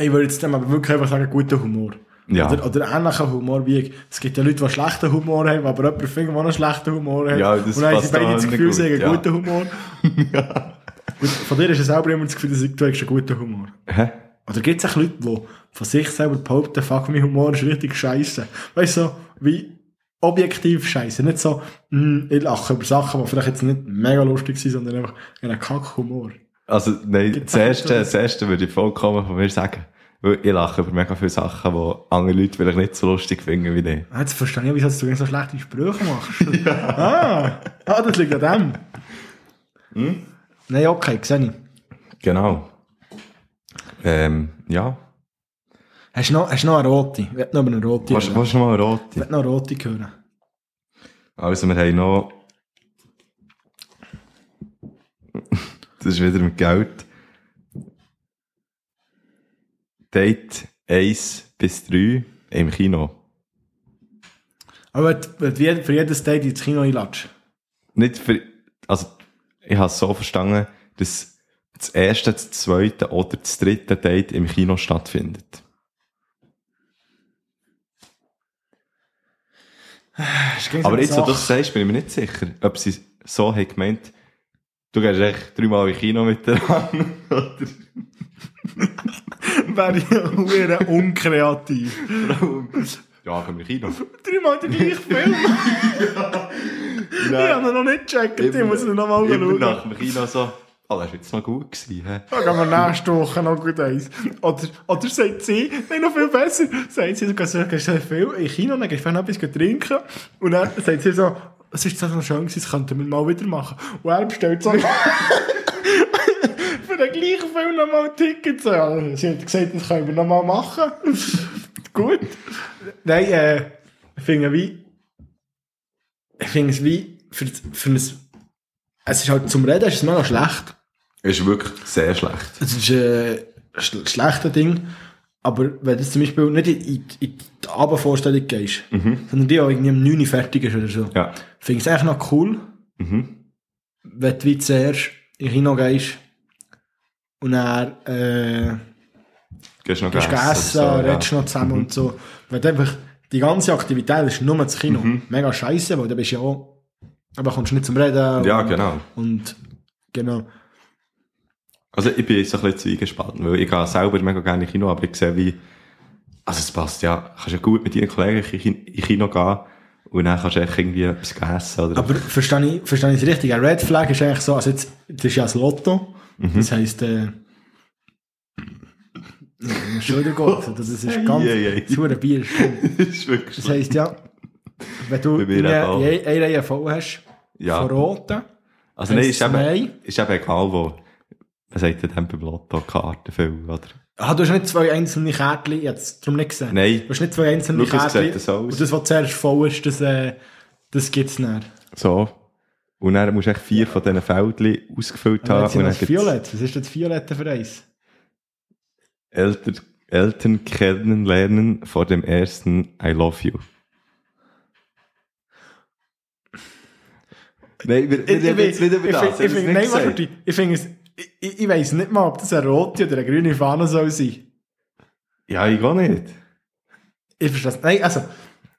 Speaker 2: Ich würde jetzt dem aber wirklich einfach sagen, guter Humor.
Speaker 1: Ja.
Speaker 2: Oder, oder ähnlicher Humor wie. Es gibt ja Leute, die schlechten Humor haben, aber jemand findet, der einen schlechten Humor hat.
Speaker 1: Ja, das
Speaker 2: Und dann haben sie beide das Gefühl, sie haben
Speaker 1: ja.
Speaker 2: guten Humor. Gut, von dir ist es selber immer das Gefühl, dass du hast einen guten Humor.
Speaker 1: Hä?
Speaker 2: Oder gibt es auch Leute, die von sich selber behaupten, fuck, mein Humor ist richtig scheiße. Weißt du, so, wie, objektiv scheiße. Nicht so, mm, ich lache über Sachen, die vielleicht jetzt nicht mega lustig sind, sondern einfach einen Kackhumor.
Speaker 1: Also, nein, das erste, das erste würde ich vollkommen von mir sagen. Weil ich lache über mega viele Sachen, die andere Leute vielleicht nicht so lustig finden wie ich.
Speaker 2: Ah, Jetzt verstehe ich, wieso du so schlechte Sprüche machst. ah, ah, das liegt an dem.
Speaker 1: Hm?
Speaker 2: Nein, okay, sehe ich.
Speaker 1: Genau. Ähm, ja.
Speaker 2: Hast du noch, hast du noch eine rote? Ich will noch über eine rote
Speaker 1: Was,
Speaker 2: hören.
Speaker 1: was noch mal eine
Speaker 2: Ich
Speaker 1: rote?
Speaker 2: will noch eine rote hören.
Speaker 1: Also, wir haben noch. Das ist wieder mit Geld. Date 1 bis 3 im Kino.
Speaker 2: Aber für jedes Date ins Kino einlatsch.
Speaker 1: Nicht für. Also, ich habe es so verstanden, dass das erste, das zweite oder das dritte Date im Kino stattfindet. Aber jetzt, wo du das sagst, bin ich mir nicht sicher, ob sie so haben gemeint, du gehst echt dreimal im Kino mit der Hand, oder?
Speaker 2: wäre ich ja unkreativ.
Speaker 1: Ja, komm im Kino.
Speaker 2: Dreimal den gleichen Film. Ich habe ihn noch nicht gecheckt, ich muss ihn noch mal
Speaker 1: immer
Speaker 2: schauen.
Speaker 1: nach dem Kino so, oh, das war jetzt noch gut gewesen, hä?
Speaker 2: Da gehen wir nächste Woche noch gut eins. Oder, oder sagt sie, nein, noch viel besser, sagt sie, du gehst, gehst so viel in Kino, dann gehst du noch etwas trinken. Und dann sagt sie so, es ist so schön gewesen, das könnten wir mal wieder machen. Und er bestellt so für den gleichen Film nochmal Tickets. Ja, sie hat gesagt, das können wir nochmal machen. gut. Nein, äh, ich finde wie, ich finde es wie, für, für ein, es ist halt zum Reden, ist es mega schlecht.
Speaker 1: Ist wirklich sehr schlecht.
Speaker 2: Es ist äh, ein schl- schlechtes Ding. Aber wenn du zum Beispiel nicht in, in, in die Abendvorstellung gehst, sondern die auch irgendwie um 9 Uhr fertig ist oder so,
Speaker 1: Ja.
Speaker 2: finde ich es eigentlich noch cool,
Speaker 1: Mhm.
Speaker 2: wenn du wie zuerst in Kino gehst und dann äh,
Speaker 1: Gehst noch
Speaker 2: gehst du
Speaker 1: essen,
Speaker 2: essen,
Speaker 1: so, ja.
Speaker 2: redest noch zusammen und so. Du einfach die ganze Aktivität ist nur das Kino. Mega scheiße, weil du bist ja auch, aber kommst nicht zum Reden.
Speaker 1: Ja,
Speaker 2: und,
Speaker 1: genau.
Speaker 2: Und genau.
Speaker 1: Also ich bin so ein bisschen zwiegespalten, weil ich gehe selber mega gerne in Kino, aber ich sehe wie, also es passt ja, kannst ja gut mit deinen Kollegen in Kin- in Kino gehen und dann kannst du echt irgendwie etwas essen oder...
Speaker 2: Aber verstehe ich, verstehe ich es richtig? Ein Red Flag ist eigentlich so, also jetzt, das ist ja das Lotto.
Speaker 1: Mhm.
Speaker 2: Das heisst, äh, Entschuldigung, also das ist ganz,
Speaker 1: ei, ei.
Speaker 2: das Bier ist schlimm.
Speaker 1: das
Speaker 2: heisst ja, wenn du eine, eine Reihe voll hast,
Speaker 1: Ja.
Speaker 2: von roten,
Speaker 1: Also nein, ist eben, ist eben egal wo, was sagt denn beim Lotto, Karten viel, oder?
Speaker 2: ah, du hast nicht zwei einzelne Kärtchen, jetzt darum nicht gesehen.
Speaker 1: Nein.
Speaker 2: Du hast nicht zwei einzelne
Speaker 1: es
Speaker 2: Kärtchen.
Speaker 1: sieht so aus.
Speaker 2: Und das, was zuerst voll ist, das, äh, das gibt's nicht.
Speaker 1: So. Und dann musst du echt vier von diesen Feldchen ausgefüllt haben.
Speaker 2: jetzt sind das Violett. Was ist das Violette für eins?
Speaker 1: Eltern, Eltern kennenlernen vor dem ersten I love you. Nein, wir, wir reden jetzt nicht über
Speaker 2: ich,
Speaker 1: das.
Speaker 2: find-
Speaker 1: hast
Speaker 2: ich,
Speaker 1: du es
Speaker 2: ich ich, weiss nicht mal, ob das eine rote oder eine grüne Fahne soll sein.
Speaker 1: Ja, ich gar nicht.
Speaker 2: Ich verstehe es. Nein, also,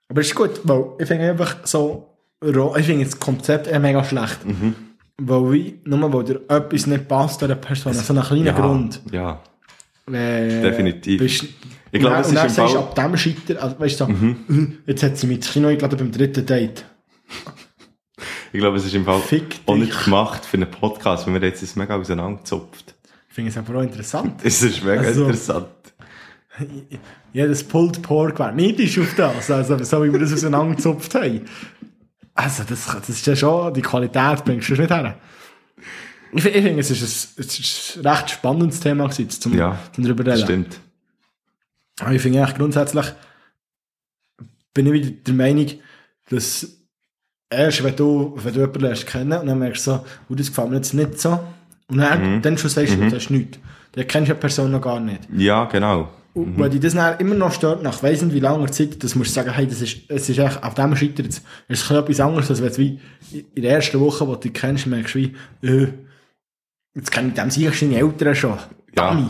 Speaker 2: aber es ist gut, weil ich finde einfach so, ich finde das Konzept eher mega schlecht.
Speaker 1: Mhm.
Speaker 2: Weil wie, nur weil dir etwas nicht passt der Person, so einen kleinen
Speaker 1: ja,
Speaker 2: Grund.
Speaker 1: Ja.
Speaker 2: Äh,
Speaker 1: Definitiv.
Speaker 2: Bist,
Speaker 1: Ich glaube, es
Speaker 2: dann, und
Speaker 1: ist
Speaker 2: dann sagst du
Speaker 1: Mhm.
Speaker 2: ab dem Scheiter, also weißt du, so, jetzt hat sie mich ins Kino eingeladen beim dritten Date.
Speaker 1: Ich glaube, es ist im Fall
Speaker 2: Fick
Speaker 1: auch nicht gemacht für einen Podcast, weil wir jetzt das mega auseinanderzupft.
Speaker 2: Ich finde es aber auch interessant.
Speaker 1: Es ist mega
Speaker 2: Also-
Speaker 1: interessant.
Speaker 2: Jedes Pulled Pork wäre neidisch auf das, also so wie wir das auseinandergezupft haben. Also das, das ist ja schon, die Qualität bringst du nicht her. Ich, ich finde, es ist, ein, es ist ein recht spannendes Thema gewesen, zum,
Speaker 1: Ja,
Speaker 2: zum darüber
Speaker 1: Das
Speaker 2: reden.
Speaker 1: stimmt.
Speaker 2: Aber ich finde eigentlich grundsätzlich, bin ich wieder der Meinung, dass erst wenn du, wenn du jemanden lernst kennen und dann merkst du so, oh, das gefällt mir jetzt nicht so, und dann,
Speaker 1: Mhm.
Speaker 2: dann schon sagst du, das ist nichts. Dann kennst du die Person noch gar nicht.
Speaker 1: Ja, genau.
Speaker 2: Und Weil dich das dann immer noch stört, nach weiss nicht wie langer Zeit, das musst du sagen, hey, das ist, es ist echt, auf dem scheitert es. Es ist etwas anderes, als wenn du wie in der ersten Woche, wo du dich kennst, merkst du wie, äh, jetzt kenne ich dem sicher deine Eltern schon.
Speaker 1: Ja.
Speaker 2: Dummy.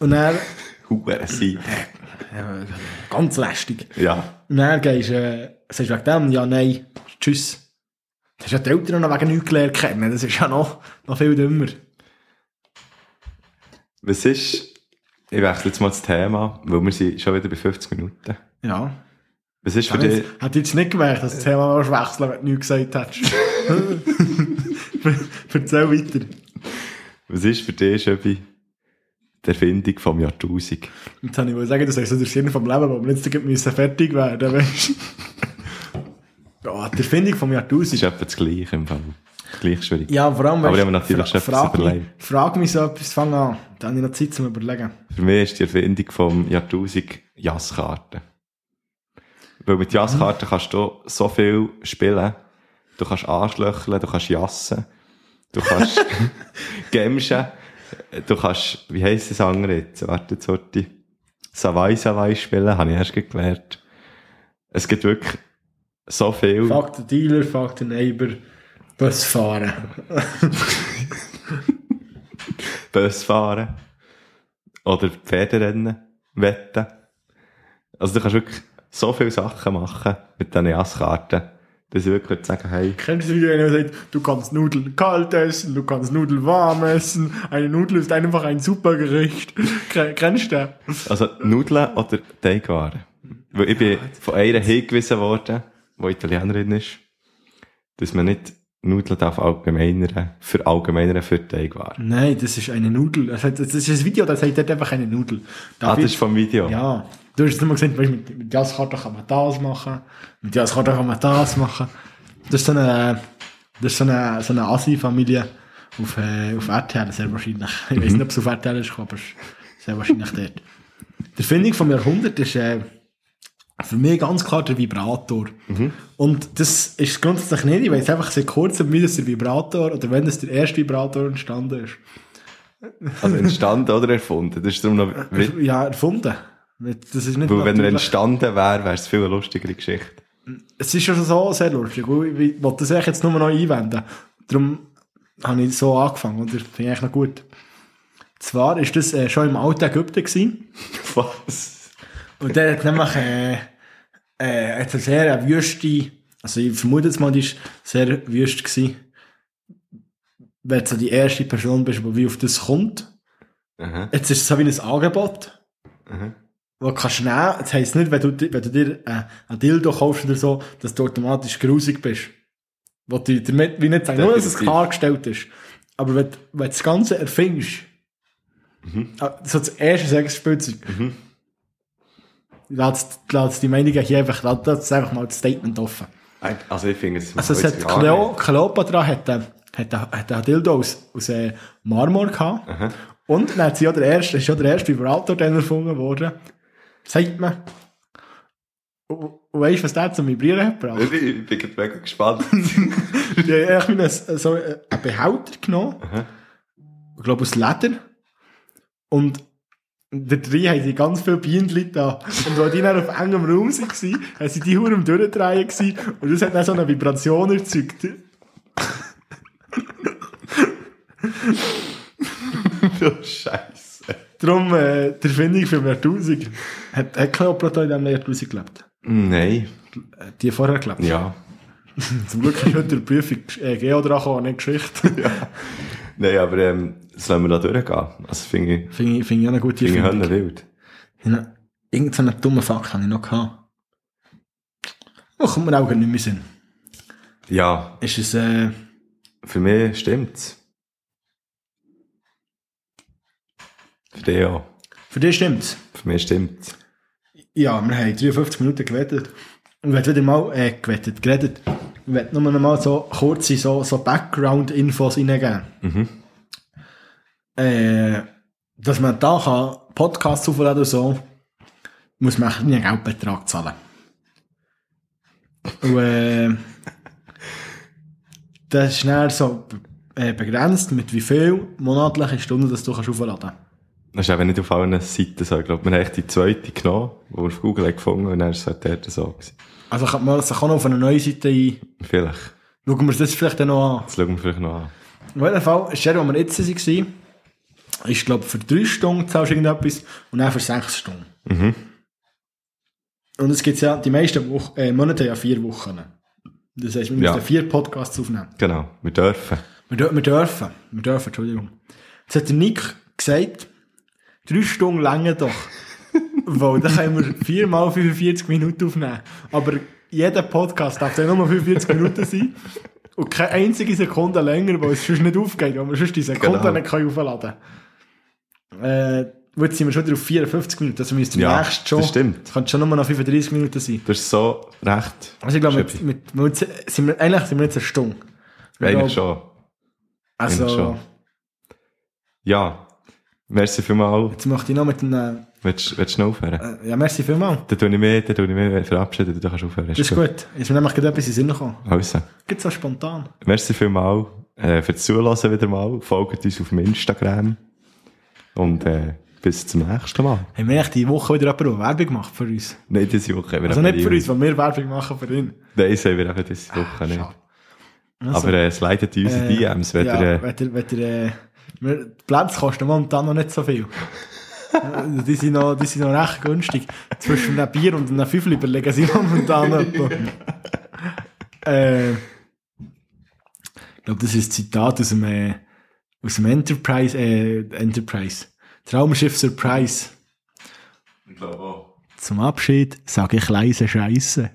Speaker 2: Und dann,
Speaker 1: sein.
Speaker 2: äh, ganz lästig.
Speaker 1: Ja.
Speaker 2: Und dann gehst du, äh, sagst du wegen dem, ja, nein, tschüss. Du hast ja die Eltern noch wegen nichts gelernt kennen, das ist ja noch, noch viel dümmer.
Speaker 1: Was ist, ich wechsle jetzt mal das Thema, weil wir sind schon wieder bei 50 Minuten.
Speaker 2: Ja.
Speaker 1: Was ist für dich,
Speaker 2: ich hätte ich jetzt nicht gemerkt, dass du das Thema mal wechseln, wenn du nichts gesagt hättest. Erzähl weiter.
Speaker 1: was ist für dich, Schöbi, die Erfindung vom Jahrtausend?
Speaker 2: Jetzt habe ich sagen, das ist so der Sinn vom Leben, wo wir jetzt fertig werden weißt du? Ja, die Erfindung vom
Speaker 1: Das
Speaker 2: Jahrtausend.
Speaker 1: ist etwa das Gleiche im Fall. Gleich schwierig.
Speaker 2: Ja, vor allem,
Speaker 1: Aber ich habe natürlich schon etwas
Speaker 2: frag, mich, frag mich so etwas, fang an. Dann habe ich noch Zeit zum Überlegen.
Speaker 1: Für mich ist die Erfindung vom Jahrtausend Jasskarten. Weil mit Jasskarten kannst du so viel spielen. Du kannst anschlöcheln, du kannst jassen, du kannst gemschen, du kannst, wie heisst das andere jetzt? Warte, jetzt. Savai Savai spielen, habe ich erst gelernt. Es gibt wirklich so viel.
Speaker 2: Fuck den Dealer, fuck den Neighbor, Bus fahren.
Speaker 1: Bus fahren. Oder Pferderennen, wetten. Also du kannst wirklich so viele Sachen machen mit diesen Jasskarten, dass ich wirklich sagen, hey,
Speaker 2: Kennst du, wie einer sagt, du kannst Nudeln kalt essen, du kannst Nudeln warm essen, eine Nudel ist einfach ein super Gericht. Ken- Kennst du
Speaker 1: also Nudeln oder Teigwaren? Weil ich bin von einer hingewiesen worden, die Italienerin ist, dass man nicht Nudeln darf allgemeinern, für allgemeinern für Teigwaren.
Speaker 2: Nein, das ist eine Nudel. Das das ist ein Video, das sagt dort einfach eine Nudel.
Speaker 1: Ah,
Speaker 2: Darf
Speaker 1: das
Speaker 2: ich-
Speaker 1: ist vom Video?
Speaker 2: Ja. Du hast immer gesagt, weißt, mit, mit Jazzkarten kann man das machen, mit Jazzkarten kann man das machen. Das ist so eine, das ist so eine, so eine Asi-Familie auf, äh, auf RTL, sehr wahrscheinlich. Ich weiß nicht, ob es auf RTL ist, aber es sehr wahrscheinlich dort. Die Erfindung vom Jahrhundert ist, äh, für mich ganz klar der Vibrator. Und das ist grundsätzlich nicht, ich weiß einfach seit kurzem, wie das der Vibrator oder wenn das der erste Vibrator entstanden ist.
Speaker 1: Also entstanden oder erfunden? Das ist darum noch, wie,
Speaker 2: Ja, erfunden. Das ist nicht
Speaker 1: weil wenn er entstanden wäre, wäre es viel eine lustigere Geschichte.
Speaker 2: Es ist schon so sehr lustig. Ich wollte das eigentlich jetzt nur noch einwenden. Darum habe ich so angefangen und das finde ich eigentlich noch gut. Zwar ist das äh, schon im alten Ägypten gewesen.
Speaker 1: Was?
Speaker 2: Und der hat nämlich äh, äh, hat eine sehr wüste, also ich vermute jetzt mal, die ist sehr wüst gewesen. Wenn du so die erste Person bist, die wie auf das kommt.
Speaker 1: Aha,
Speaker 2: Jetzt ist es so wie ein Angebot.
Speaker 1: aha.
Speaker 2: wo du kannst nehmen, das heisst nicht, wenn du, wenn du dir äh, ein Dildo kaufst oder so, dass du automatisch grusig bist. Wo du damit, wie nicht sagen, nur, dass es klargestellt ist. Aber wenn, du- wenn du das Ganze erfindest, äh, so das erste Sexspielzeug,
Speaker 1: Mhm.
Speaker 2: Lässt, die Meinungen hier einfach, lässt einfach mal das Statement offen.
Speaker 1: Also ich finde es
Speaker 2: Also es hat Cleo. Cleopatra hat, äh, hat, hat, hat ein Dildo aus, aus äh, Marmor gehabt.
Speaker 1: Aha.
Speaker 2: Und dann hat sie ja der erste, ist ja der erste Vibrator dann erfunden worden. Sagt man. Und weißt du, was der zum Vibrieren hat gebraucht?
Speaker 1: Ich bin jetzt mega gespannt.
Speaker 2: Die haben eigentlich einen, so einen Behälter genommen. Ich glaube aus Leder. Und da drin haben sie ganz viele Bienen da. Und weil die dann auf engem Raum waren, haben sie die Hure am Durchdrehen gewesen. Und das hat dann so eine Vibration erzeugt.
Speaker 1: oh, Scheiße.
Speaker 2: Darum, äh, die Erfindung für Jahrtausend. Hat, hat Cleopatra in diesem Jahrtausend gelebt?
Speaker 1: Nein.
Speaker 2: Äh, Die vorher gelebt?
Speaker 1: Ja.
Speaker 2: Zum Glück ist heute die Prüfung äh, Geo dran gekommen, nicht Geschichte.
Speaker 1: Nein, aber ähm, sollen wir da durchgehen? Also finde ich,
Speaker 2: Finde ich, finde ich auch eine gute
Speaker 1: finde ich
Speaker 2: Erfindung.
Speaker 1: Wild.
Speaker 2: Irgend so einen dummen Fakt habe ich noch gehabt. Oh, kommt mir auch nicht mehr Sinn.
Speaker 1: Ja,
Speaker 2: Ist es, äh,
Speaker 1: für mich stimmt's. Für dich auch.
Speaker 2: für dich stimmt's?
Speaker 1: Für mich stimmt's.
Speaker 2: Ja, wir haben 53 Minuten gewettet. Und wir haben wieder mal, äh, gewettet, geredet. Wir werden nur noch mal so kurze, so, so Background-Infos reingeben.
Speaker 1: Mhm.
Speaker 2: Äh, dass man da kann Podcasts aufladen oder so, muss man einen Geldbetrag zahlen. Und, äh, das ist dann so äh, begrenzt, mit wie viel monatliche Stunden das du kannst aufladen kannst.
Speaker 1: Das ist eben nicht auf allen Seiten so. Ich glaube, wir haben echt die zweite genommen, die wir auf Google haben gefunden und dann ist es halt dort so gewesen.
Speaker 2: Also kann man sich auch noch auf eine neue Seite ein.
Speaker 1: Vielleicht.
Speaker 2: Schauen wir uns das vielleicht dann noch an.
Speaker 1: Das schauen wir vielleicht noch an.
Speaker 2: Auf jeden Fall, ist der, wo wir jetzt waren, ist, glaube für drei Stunden zahlst du irgendetwas und dann für sechs Stunden.
Speaker 1: Mhm.
Speaker 2: Und es gibt ja, die meisten Wochen, äh, Monate ja vier Wochen. Das heisst, wir
Speaker 1: Ja.
Speaker 2: müssen vier Podcasts aufnehmen.
Speaker 1: Genau, wir dürfen.
Speaker 2: Wir, wir dürfen, wir dürfen, Entschuldigung. Jetzt hat der Nick gesagt, drei Stunden länger doch. Weil dann können wir viermal 45 Minuten aufnehmen. Aber jeder Podcast darf dann nur 45 Minuten sein. Und keine einzige Sekunde länger, weil es sonst nicht aufgeht, weil wir sonst die Sekunden
Speaker 1: Genau.
Speaker 2: nicht aufladen können. Äh, jetzt sind wir schon wieder auf 54 Minuten. Also müsste
Speaker 1: Ja,
Speaker 2: nächstes schon.
Speaker 1: das stimmt.
Speaker 2: Es könnte schon nur noch 35 Minuten sein.
Speaker 1: Das ist so recht.
Speaker 2: Also ich glaube, mit, mit, mit, sind wir, eigentlich sind wir jetzt eine Stunde. Ich
Speaker 1: Eigentlich schon.
Speaker 2: Also,
Speaker 1: eigentlich schon. Ja. Merci vielmals.
Speaker 2: jetzt möchte ich noch mit einem,
Speaker 1: Willst, willst du noch aufhören?
Speaker 2: äh, ja, merci vielmals.
Speaker 1: Dann tue ich mich, dann tue ich mich verabschieden, dann kannst du aufhören.
Speaker 2: Das ist gut. Ist mir nämlich gerade etwas in den Sinn gekommen.
Speaker 1: Also,
Speaker 2: Geht so spontan.
Speaker 1: merci vielmals äh, fürs Zuhören wieder mal. Folgt uns auf dem Instagram. Und äh, bis zum nächsten Mal.
Speaker 2: Haben wir echt die Woche wieder jemanden, der Werbung macht für uns?
Speaker 1: Nein, diese Woche wir
Speaker 2: Also nicht für uns, weil wir Werbung machen für ihn.
Speaker 1: Nein, das haben wir eben diese Woche nicht.
Speaker 2: schade. Also,
Speaker 1: Aber äh, es leitet in unsere DMs, wenn
Speaker 2: ja,
Speaker 1: ihr... Äh,
Speaker 2: wenn ihr, wenn ihr, äh, die Plätze kosten momentan noch nicht so viel. Äh, die, sind noch, die sind noch recht günstig. Zwischen einem Bier und einem Fünfel überlegen sie momentan etwa. äh, ich glaube, das ist ein Zitat aus dem, äh, aus dem Enterprise, äh, Enterprise. Traumschiff Surprise.
Speaker 1: ich glaube auch.
Speaker 2: Zum Abschied sage ich leise Scheiße.